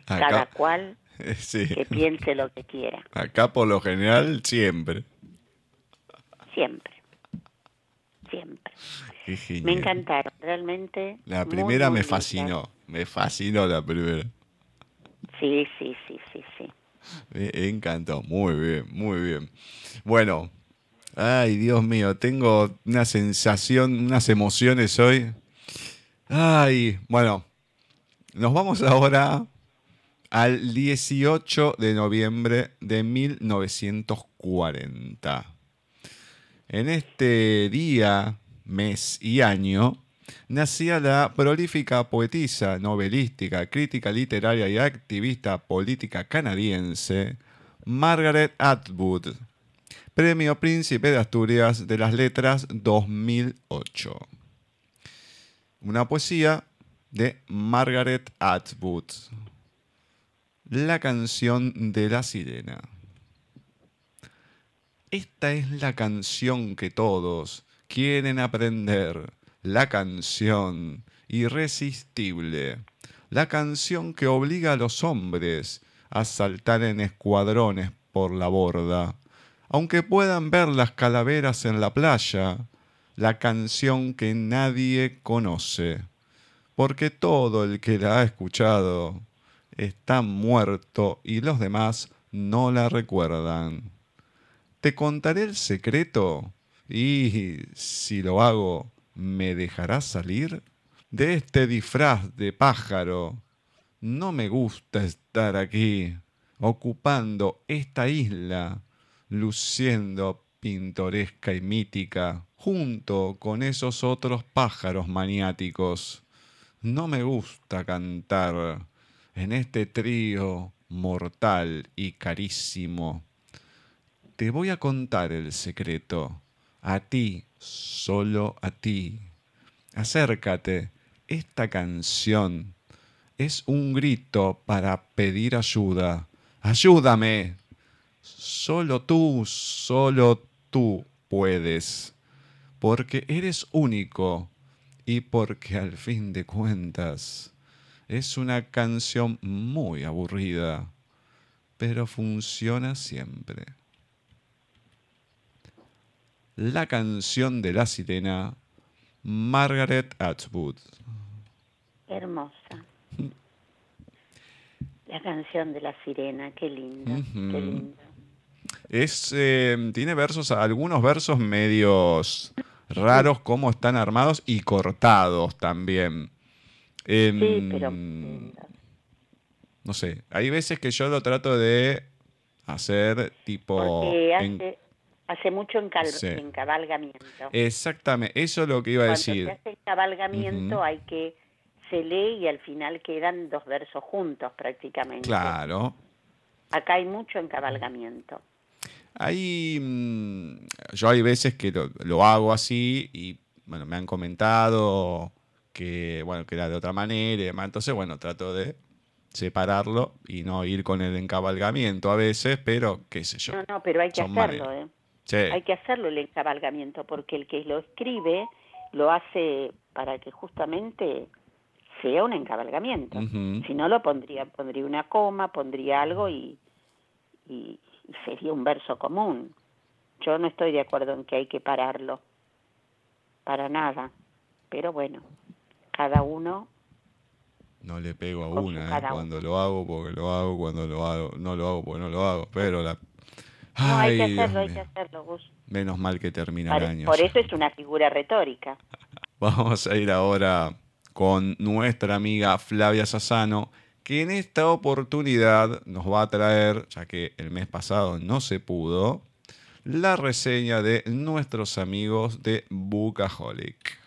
Cada cual [LAUGHS] sí. que piense lo que quiera, Acá por lo general siempre. siempre, siempre. Qué. Me encantaron, realmente. La primera muy me fascinó. Me fascinó la primera. Sí, sí, sí, sí, sí. Me encantó. Muy bien, muy bien. Bueno. Ay, Dios mío, tengo una sensación, unas emociones hoy. Ay, bueno. Nos vamos ahora al 18 de noviembre de 1940. En este día, mes y año, nacía la prolífica poetisa, novelística, crítica literaria y activista política canadiense Margaret Atwood, Premio Príncipe de Asturias de las Letras 2008. Una poesía de Margaret Atwood. La canción de la sirena. Esta es la canción que todos quieren aprender. La canción irresistible. La canción que obliga a los hombres a saltar en escuadrones por la borda. Aunque puedan ver las calaveras en la playa, la canción que nadie conoce. Porque todo el que la ha escuchado está muerto y los demás no la recuerdan. Te contaré el secreto y si lo hago, ¿me dejarás salir? De este disfraz de pájaro. No me gusta estar aquí, ocupando esta isla, luciendo pintoresca y mítica, junto con esos otros pájaros maniáticos. No me gusta cantar en este trío mortal y carísimo. Te voy a contar el secreto, a ti, solo a ti. Acércate, esta canción es un grito para pedir ayuda. Ayúdame. Solo tú, solo tú puedes, porque eres único y porque al fin de cuentas es una canción muy aburrida, pero funciona siempre. La canción de la sirena, Margaret Atwood. Hermosa. La canción de la sirena, qué linda, qué linda. Es, eh, tiene versos, algunos versos medios raros, como están armados y cortados también. Em, sí, pero... No sé, hay veces que yo lo trato de hacer tipo... hace, mucho encabalgamiento. Exactamente, eso es lo que iba a decir. Cuando se hace encabalgamiento hay que... Se lee y al final quedan dos versos juntos prácticamente. Claro. Acá hay mucho encabalgamiento. Hay, mm, yo hay veces que lo, lo, hago así y bueno, me han comentado que, bueno, que era de otra manera y demás. Entonces, bueno, trato de separarlo y no ir con el encabalgamiento a veces, pero qué sé yo. No, no, pero hay que hacerlo, ¿eh? Hay que hacerlo el encabalgamiento, porque el que lo escribe lo hace para que justamente sea un encabalgamiento. Si no, lo pondría, pondría una coma, pondría algo y, y sería un verso común. Yo no estoy de acuerdo en que hay que pararlo, para nada, pero bueno, cada uno. No le pego a una, ¿eh? cuando lo hago porque lo hago, cuando lo hago, no lo hago porque no lo hago, pero la... no, hay que hacerlo, hay que hacerlo, Gus. Menos mal que termina el año. Por eso es una figura retórica. [LAUGHS] Vamos a ir ahora con nuestra amiga Flavia Sassano, que en esta oportunidad nos va a traer, ya que el mes pasado no se pudo, la reseña de nuestros amigos de Bookaholic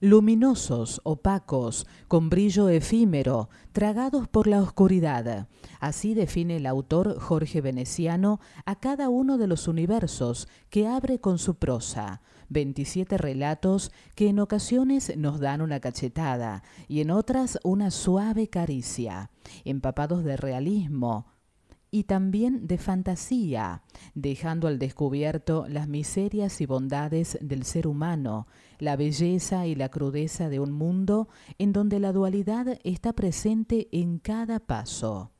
luminosos, opacos, con brillo efímero, tragados por la oscuridad. Así define el autor Jorge Veneciano a cada uno de los universos que abre con su prosa. 27 relatos que en ocasiones nos dan una cachetada y en otras una suave caricia, empapados de realismo, y también de fantasía, dejando al descubierto las miserias y bondades del ser humano, la belleza y la crudeza de un mundo en donde la dualidad está presente en cada paso.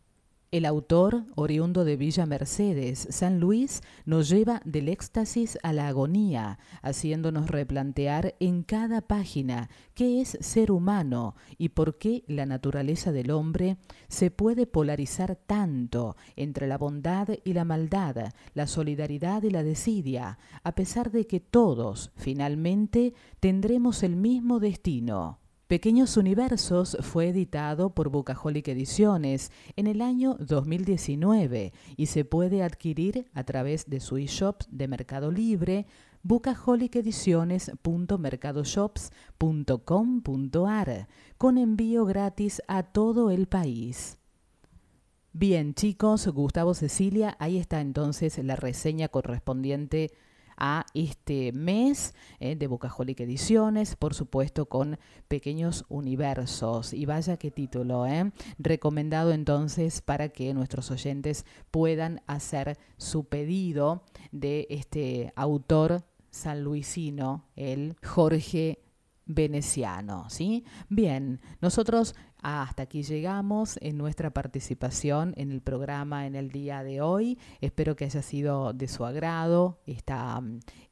El autor, oriundo de Villa Mercedes, San Luis, nos lleva del éxtasis a la agonía, haciéndonos replantear en cada página qué es ser humano y por qué la naturaleza del hombre se puede polarizar tanto entre la bondad y la maldad, la solidaridad y la desidia, a pesar de que todos, finalmente, tendremos el mismo destino. Pequeños Universos fue editado por Bookaholic Ediciones en el año 2019 y se puede adquirir a través de su eShop de Mercado Libre, bucaholicediciones.mercadoshops.com.ar con envío gratis a todo el país. Bien, chicos, Gustavo Cecilia, ahí está entonces la reseña correspondiente este mes eh, de Bocaholic Ediciones, por supuesto con pequeños universos. Y vaya qué título, ¿eh? recomendado entonces para que nuestros oyentes puedan hacer su pedido de este autor sanluisino, el Jorge veneciano, ¿sí? Bien, nosotros hasta aquí llegamos en nuestra participación en el programa en el día de hoy. Espero que haya sido de su agrado esta,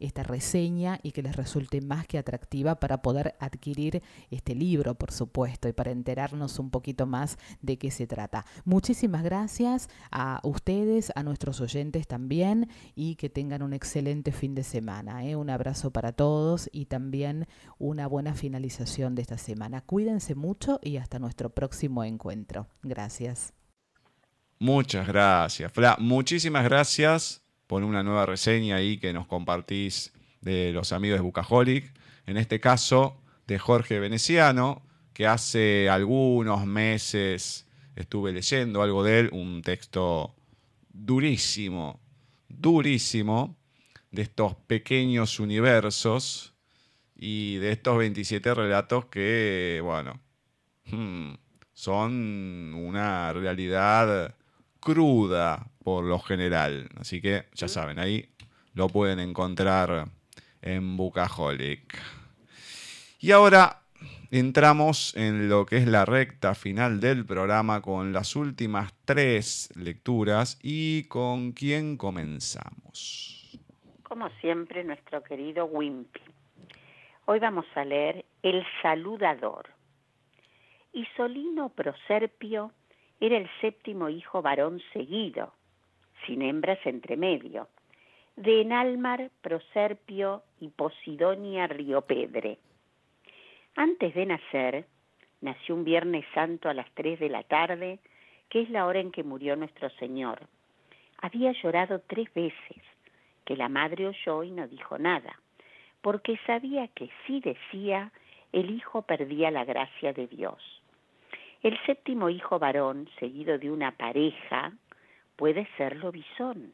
esta reseña y que les resulte más que atractiva para poder adquirir este libro, por supuesto, y para enterarnos un poquito más de qué se trata. Muchísimas gracias a ustedes, a nuestros oyentes también y que tengan un excelente fin de semana. ¿eh? Un abrazo para todos y también una buena finalización de esta semana. Cuídense mucho y hasta nuestro próximo encuentro. Gracias. Muchas gracias, Fla. Muchísimas gracias por una nueva reseña ahí que nos compartís de los amigos de Bucaholic. En este caso, de Jorge Veneciano, que hace algunos meses estuve leyendo algo de él, un texto durísimo, durísimo, de estos pequeños universos y de estos 27 relatos que, bueno, Hmm. son una realidad cruda por lo general. Así que ya saben, ahí lo pueden encontrar en Bucaholic. Y ahora entramos en lo que es la recta final del programa con las últimas tres lecturas y con quién comenzamos. Como siempre, nuestro querido Wimpy. Hoy vamos a leer El Saludador Isolino Proserpio era el séptimo hijo varón seguido, sin hembras entre medio, de Enalmar, Proserpio y Posidonia Riopedre. Antes de nacer, nació un Viernes Santo a las tres de la tarde, que es la hora en que murió nuestro Señor. Había llorado tres veces, que la madre oyó y no dijo nada, porque sabía que si decía, el hijo perdía la gracia de Dios. El séptimo hijo varón, seguido de una pareja, puede ser lobizón.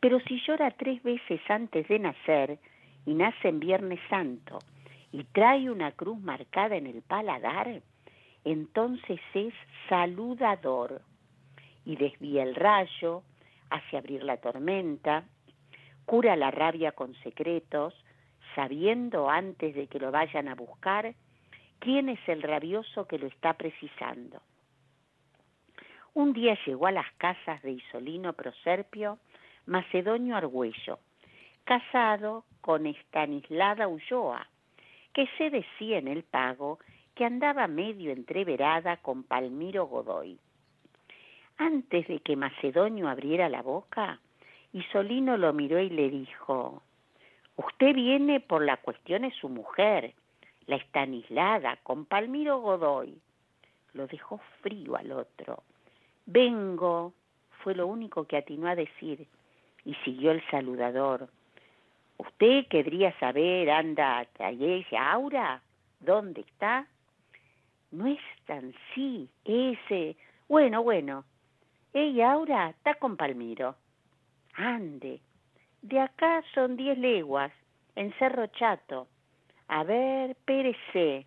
Pero si llora tres veces antes de nacer y nace en Viernes Santo y trae una cruz marcada en el paladar, entonces es saludador y desvía el rayo, hace abrir la tormenta, cura la rabia con secretos, sabiendo antes de que lo vayan a buscar quién es el rabioso que lo está precisando. Un día llegó a las casas de Isolino Proserpio, Macedonio Argüello, casado con Estanislada Ulloa, que se decía en el pago que andaba medio entreverada con Palmiro Godoy. Antes de que Macedonio abriera la boca, Isolino lo miró y le dijo, Usted viene por la cuestión de su mujer, la Estanislada, con Palmiro Godoy. Lo dejó frío al otro. Vengo, fue lo único que atinó a decir, y siguió el saludador. ¿Usted querría saber, anda, ella Aura? ¿Dónde está? No es tan sí, ese. Bueno, bueno. Ella Aura está con Palmiro. Ande. De acá son diez leguas, en Cerro Chato. A ver, pérese.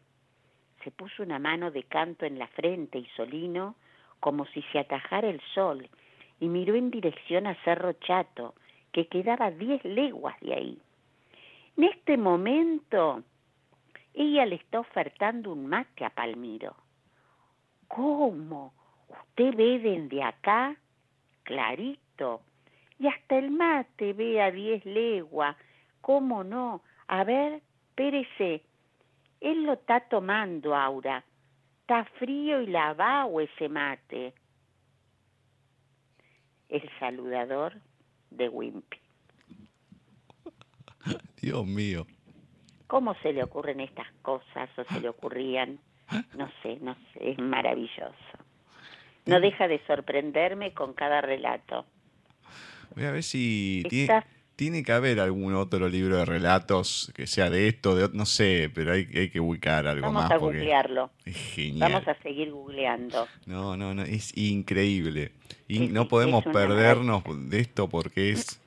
Se puso una mano de canto en la frente y Solino, como si se atajara el sol, y miró en dirección a Cerro Chato, que quedaba diez leguas de ahí. En este momento, ella le está ofertando un mate a Palmiro. ¿Cómo? ¿Usted ve desde acá? Clarito. Y hasta el mate ve a diez leguas. ¿Cómo no? A ver, espérese, él lo está tomando, Aura. Está frío y lavado ese mate. El saludador de Wimpy. [LAUGHS] Dios mío. ¿Cómo se le ocurren estas cosas o se le ocurrían? No sé, no sé, es maravilloso. No eh. deja de sorprenderme con cada relato. Voy a ver si... Está tiene que haber algún otro libro de relatos que sea de esto, de no sé, pero hay, hay que ubicar algo Vamos más. a porque googlearlo. Es genial. Vamos a seguir googleando. No, no, no, es increíble. Y Es- no podemos una perdernos de esto porque es,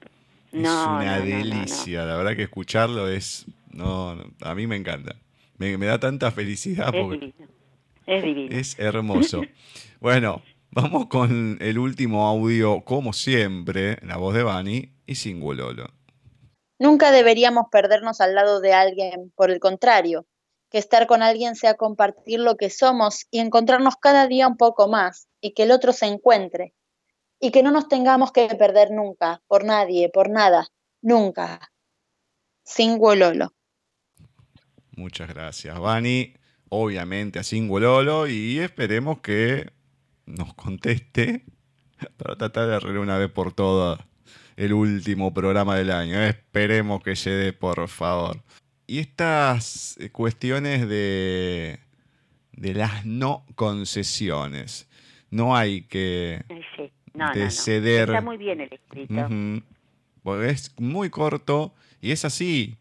es una no, no, delicia. La verdad que escucharlo es. No, no, a mí me encanta. Me, me da tanta felicidad Es porque divino. Es divino. es hermoso. [LAUGHS] Bueno, vamos con el último audio, como siempre, la voz de Bani y sin Lolo. Nunca deberíamos perdernos al lado de alguien, por el contrario, que estar con alguien sea compartir lo que somos y encontrarnos cada día un poco más y que el otro se encuentre y que no nos tengamos que perder nunca, por nadie, por nada, nunca. Sin Lolo. Muchas gracias, Bani. Obviamente a Lolo y esperemos que nos conteste para tratar de arreglar una vez por todas el último programa del año. Esperemos que se dé, por favor. Y estas eh, cuestiones de, de las no concesiones. No hay que Sí. No, no, de no. ceder. Está muy bien el escrito. Porque es muy corto y es así.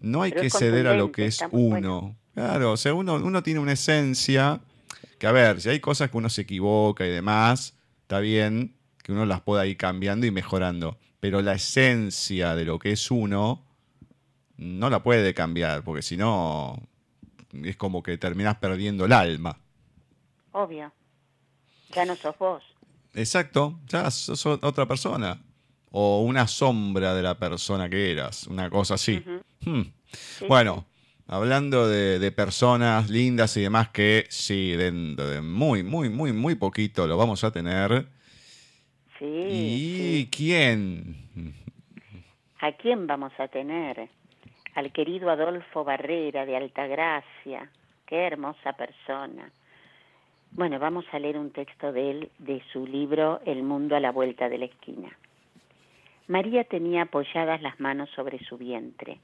No hay Pero que ceder a lo que es uno. Claro, o sea, uno, uno tiene una esencia que, a ver, si hay cosas que uno se equivoca y demás, está bien que uno las pueda ir cambiando y mejorando. Pero la esencia de lo que es uno no la puede cambiar, porque si no, es como que terminás perdiendo el alma. Obvio. Ya no sos vos. Exacto, ya sos otra persona. O una sombra de la persona que eras, una cosa así. Hmm. Sí, Bueno, hablando de, de personas lindas y demás que sí, dentro de muy, muy, muy, muy poquito lo vamos a tener. Sí, ¿Y sí. quién? ¿A quién vamos a tener? Al querido Adolfo Barrera de Altagracia. Qué hermosa persona. Bueno, vamos a leer un texto de él, de su libro El mundo a la vuelta de la esquina. María tenía apoyadas las manos sobre su vientre.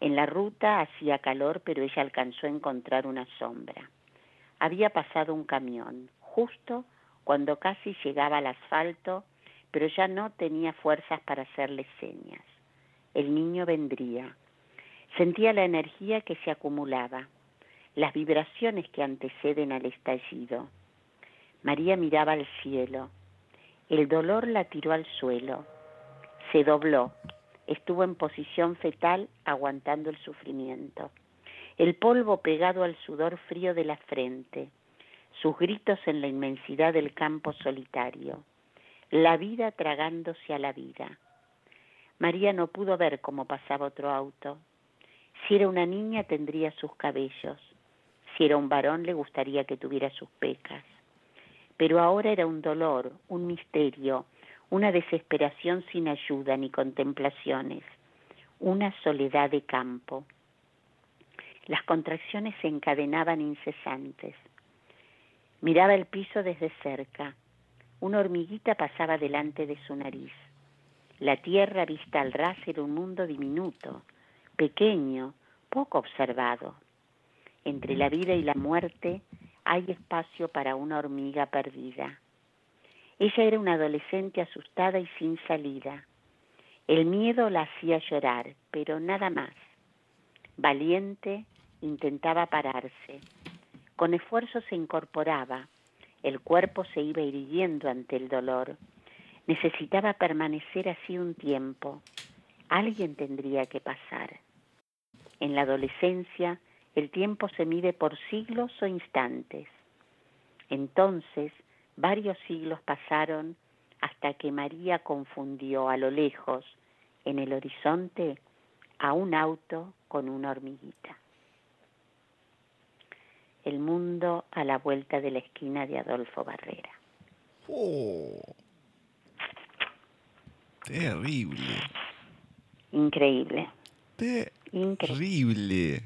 En la ruta hacía calor, pero ella alcanzó a encontrar una sombra. Había pasado un camión, justo cuando casi llegaba al asfalto, pero ya no tenía fuerzas para hacerle señas. El niño vendría. Sentía la energía que se acumulaba, las vibraciones que anteceden al estallido. María miraba al cielo. El dolor la tiró al suelo. Se dobló. Estuvo en posición fetal aguantando el sufrimiento. El polvo pegado al sudor frío de la frente. Sus gritos en la inmensidad del campo solitario. La vida tragándose a la vida. María no pudo ver cómo pasaba otro auto. Si era una niña tendría sus cabellos. Si era un varón le gustaría que tuviera sus pecas. Pero ahora era un dolor, un misterio, una desesperación sin ayuda ni contemplaciones, una soledad de campo. Las contracciones se encadenaban incesantes. Miraba el piso desde cerca. Una hormiguita pasaba delante de su nariz. La tierra vista al ras era un mundo diminuto, pequeño, poco observado. Entre la vida y la muerte hay espacio para una hormiga perdida. Ella era una adolescente asustada y sin salida. El miedo la hacía llorar, pero nada más. Valiente, intentaba pararse. Con esfuerzo se incorporaba. El cuerpo se iba irguiendo ante el dolor. Necesitaba permanecer así un tiempo. Alguien tendría que pasar. En la adolescencia, el tiempo se mide por siglos o instantes. Entonces, varios siglos pasaron hasta que María confundió a lo lejos, en el horizonte, a un auto con una hormiguita. El mundo a la vuelta de la esquina de Adolfo Barrera. Oh. Terrible. Increíble, increíble. Terrible.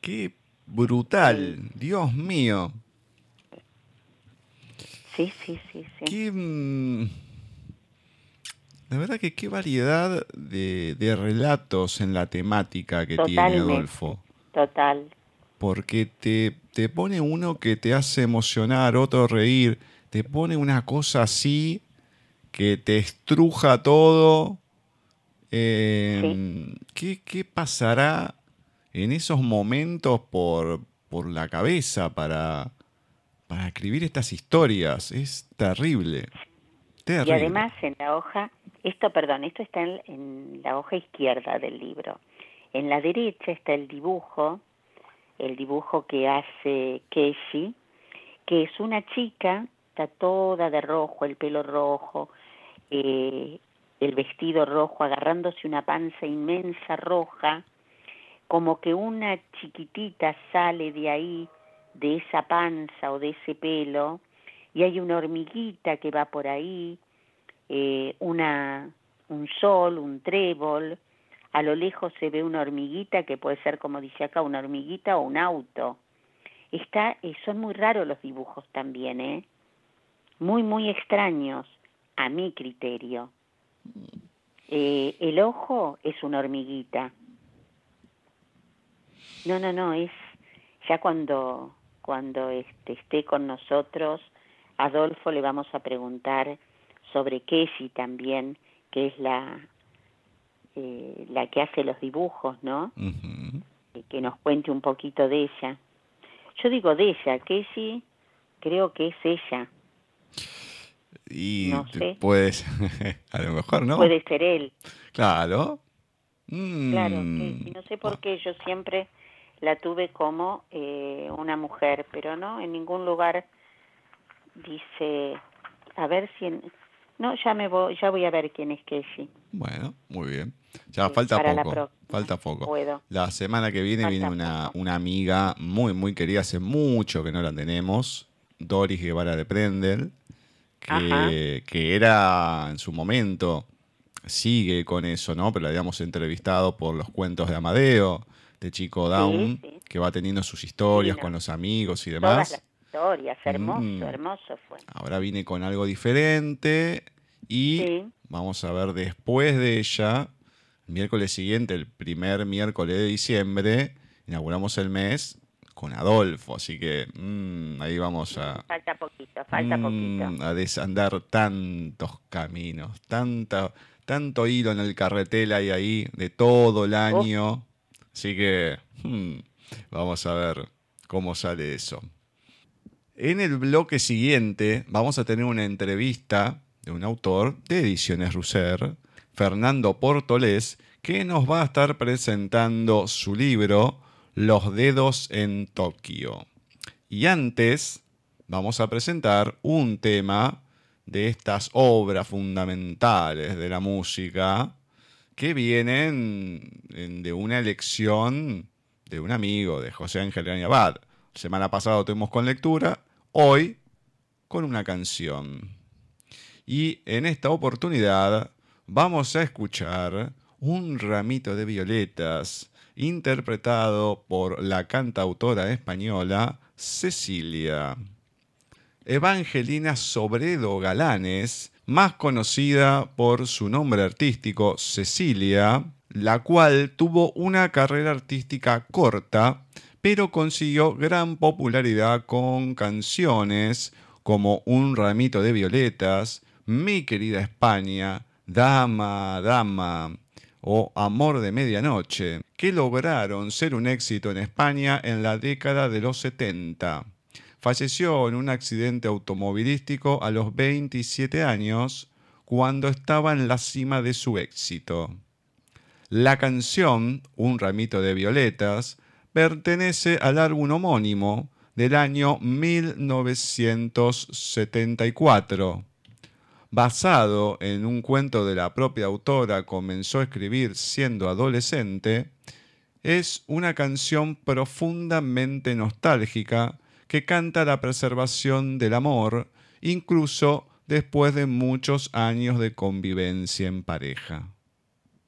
Qué brutal. Dios mío. Sí, sí, sí, sí. Qué, mm, la verdad que qué variedad de, de relatos en la temática que tiene. Adolfo. Total. Porque te, te pone uno que te hace emocionar, otro reír. Te pone una cosa así que te estruja todo Eh, ¿qué, ¿Qué pasará en esos momentos por, por la cabeza para, para escribir estas historias? Es terrible. terrible. Y además en la hoja, esto, perdón, esto está en, en la hoja izquierda del libro. En la derecha está el dibujo, el dibujo que hace Keshi, que es una chica, está toda de rojo, el pelo rojo, eh, el vestido rojo, agarrándose una panza inmensa roja, como que una chiquitita sale de ahí, de esa panza o de ese pelo, y hay una hormiguita que va por ahí, eh, una, un sol, un trébol, a lo lejos se ve una hormiguita que puede ser, como dice acá, una hormiguita o un auto. Está, eh, son muy raros los dibujos también, ¿eh? Muy, muy extraños, a mi criterio. Eh, el ojo es una hormiguita. No, no, no, es ya cuando, cuando este, esté con nosotros, Adolfo le vamos a preguntar sobre Keshi también, que es la, eh, la que hace los dibujos, ¿no? Eh, Que nos cuente un poquito de ella. Yo digo de ella, Keshi creo que es ella, Y No sé. puedes, [LAUGHS] a lo mejor, ¿no? puede ser él. Claro. Mm. Claro, Keshi. No sé por qué yo siempre la tuve como eh, una mujer, pero no, en ningún lugar dice, a ver si en... No, ya me voy, ya voy a ver quién es Keshi. Bueno, muy bien. Ya Sí, falta poco. Falta poco. Puedo. La semana que viene Falta viene una, una amiga muy, muy querida, hace mucho que no la tenemos, Doris Guevara de Prendel, que, que era en su momento, sigue con eso, ¿no? Pero la habíamos entrevistado por los cuentos de Amadeo, de Chico Down, sí. que va teniendo sus historias con los amigos y Todas demás. las historias, hermoso, Mm. hermoso fue. Ahora viene con algo diferente y vamos a ver después de ella, el miércoles siguiente, el primer miércoles de diciembre, inauguramos el mes con Adolfo, así que mm, ahí vamos a, Falta poquito, falta mm, poquito. a desandar tantos caminos, tanta, tanto hilo en el carretel hay ahí de todo el año, así que mm, vamos a ver cómo sale eso. En el bloque siguiente vamos a tener una entrevista de un autor de Ediciones Russer, Fernando Portolés, que nos va a estar presentando su libro Los dedos en Tokio. Y antes vamos a presentar un tema de estas obras fundamentales de la música que vienen en- de una elección de un amigo, de José Ángel Abad. Semana pasada tuvimos con lectura, hoy con una canción. Y en esta oportunidad vamos a escuchar un ramito de violetas interpretado por la cantautora española Cecilia. Evangelina Sobredo Galanes, más conocida por su nombre artístico Cecilia, la cual tuvo una carrera artística corta, pero consiguió gran popularidad con canciones como Un ramito de violetas, Mi querida España, Dama, Dama o Amor de Medianoche, que lograron ser un éxito en España en la década de los 70. Falleció en un accidente automovilístico a los 27 años, cuando estaba en la cima de su éxito. La canción, Un ramito de violetas, pertenece al álbum homónimo del año 1974. Basado en un cuento de la propia autora, comenzó a escribir siendo adolescente, es una canción profundamente nostálgica que canta la preservación del amor, incluso después de muchos años de convivencia en pareja.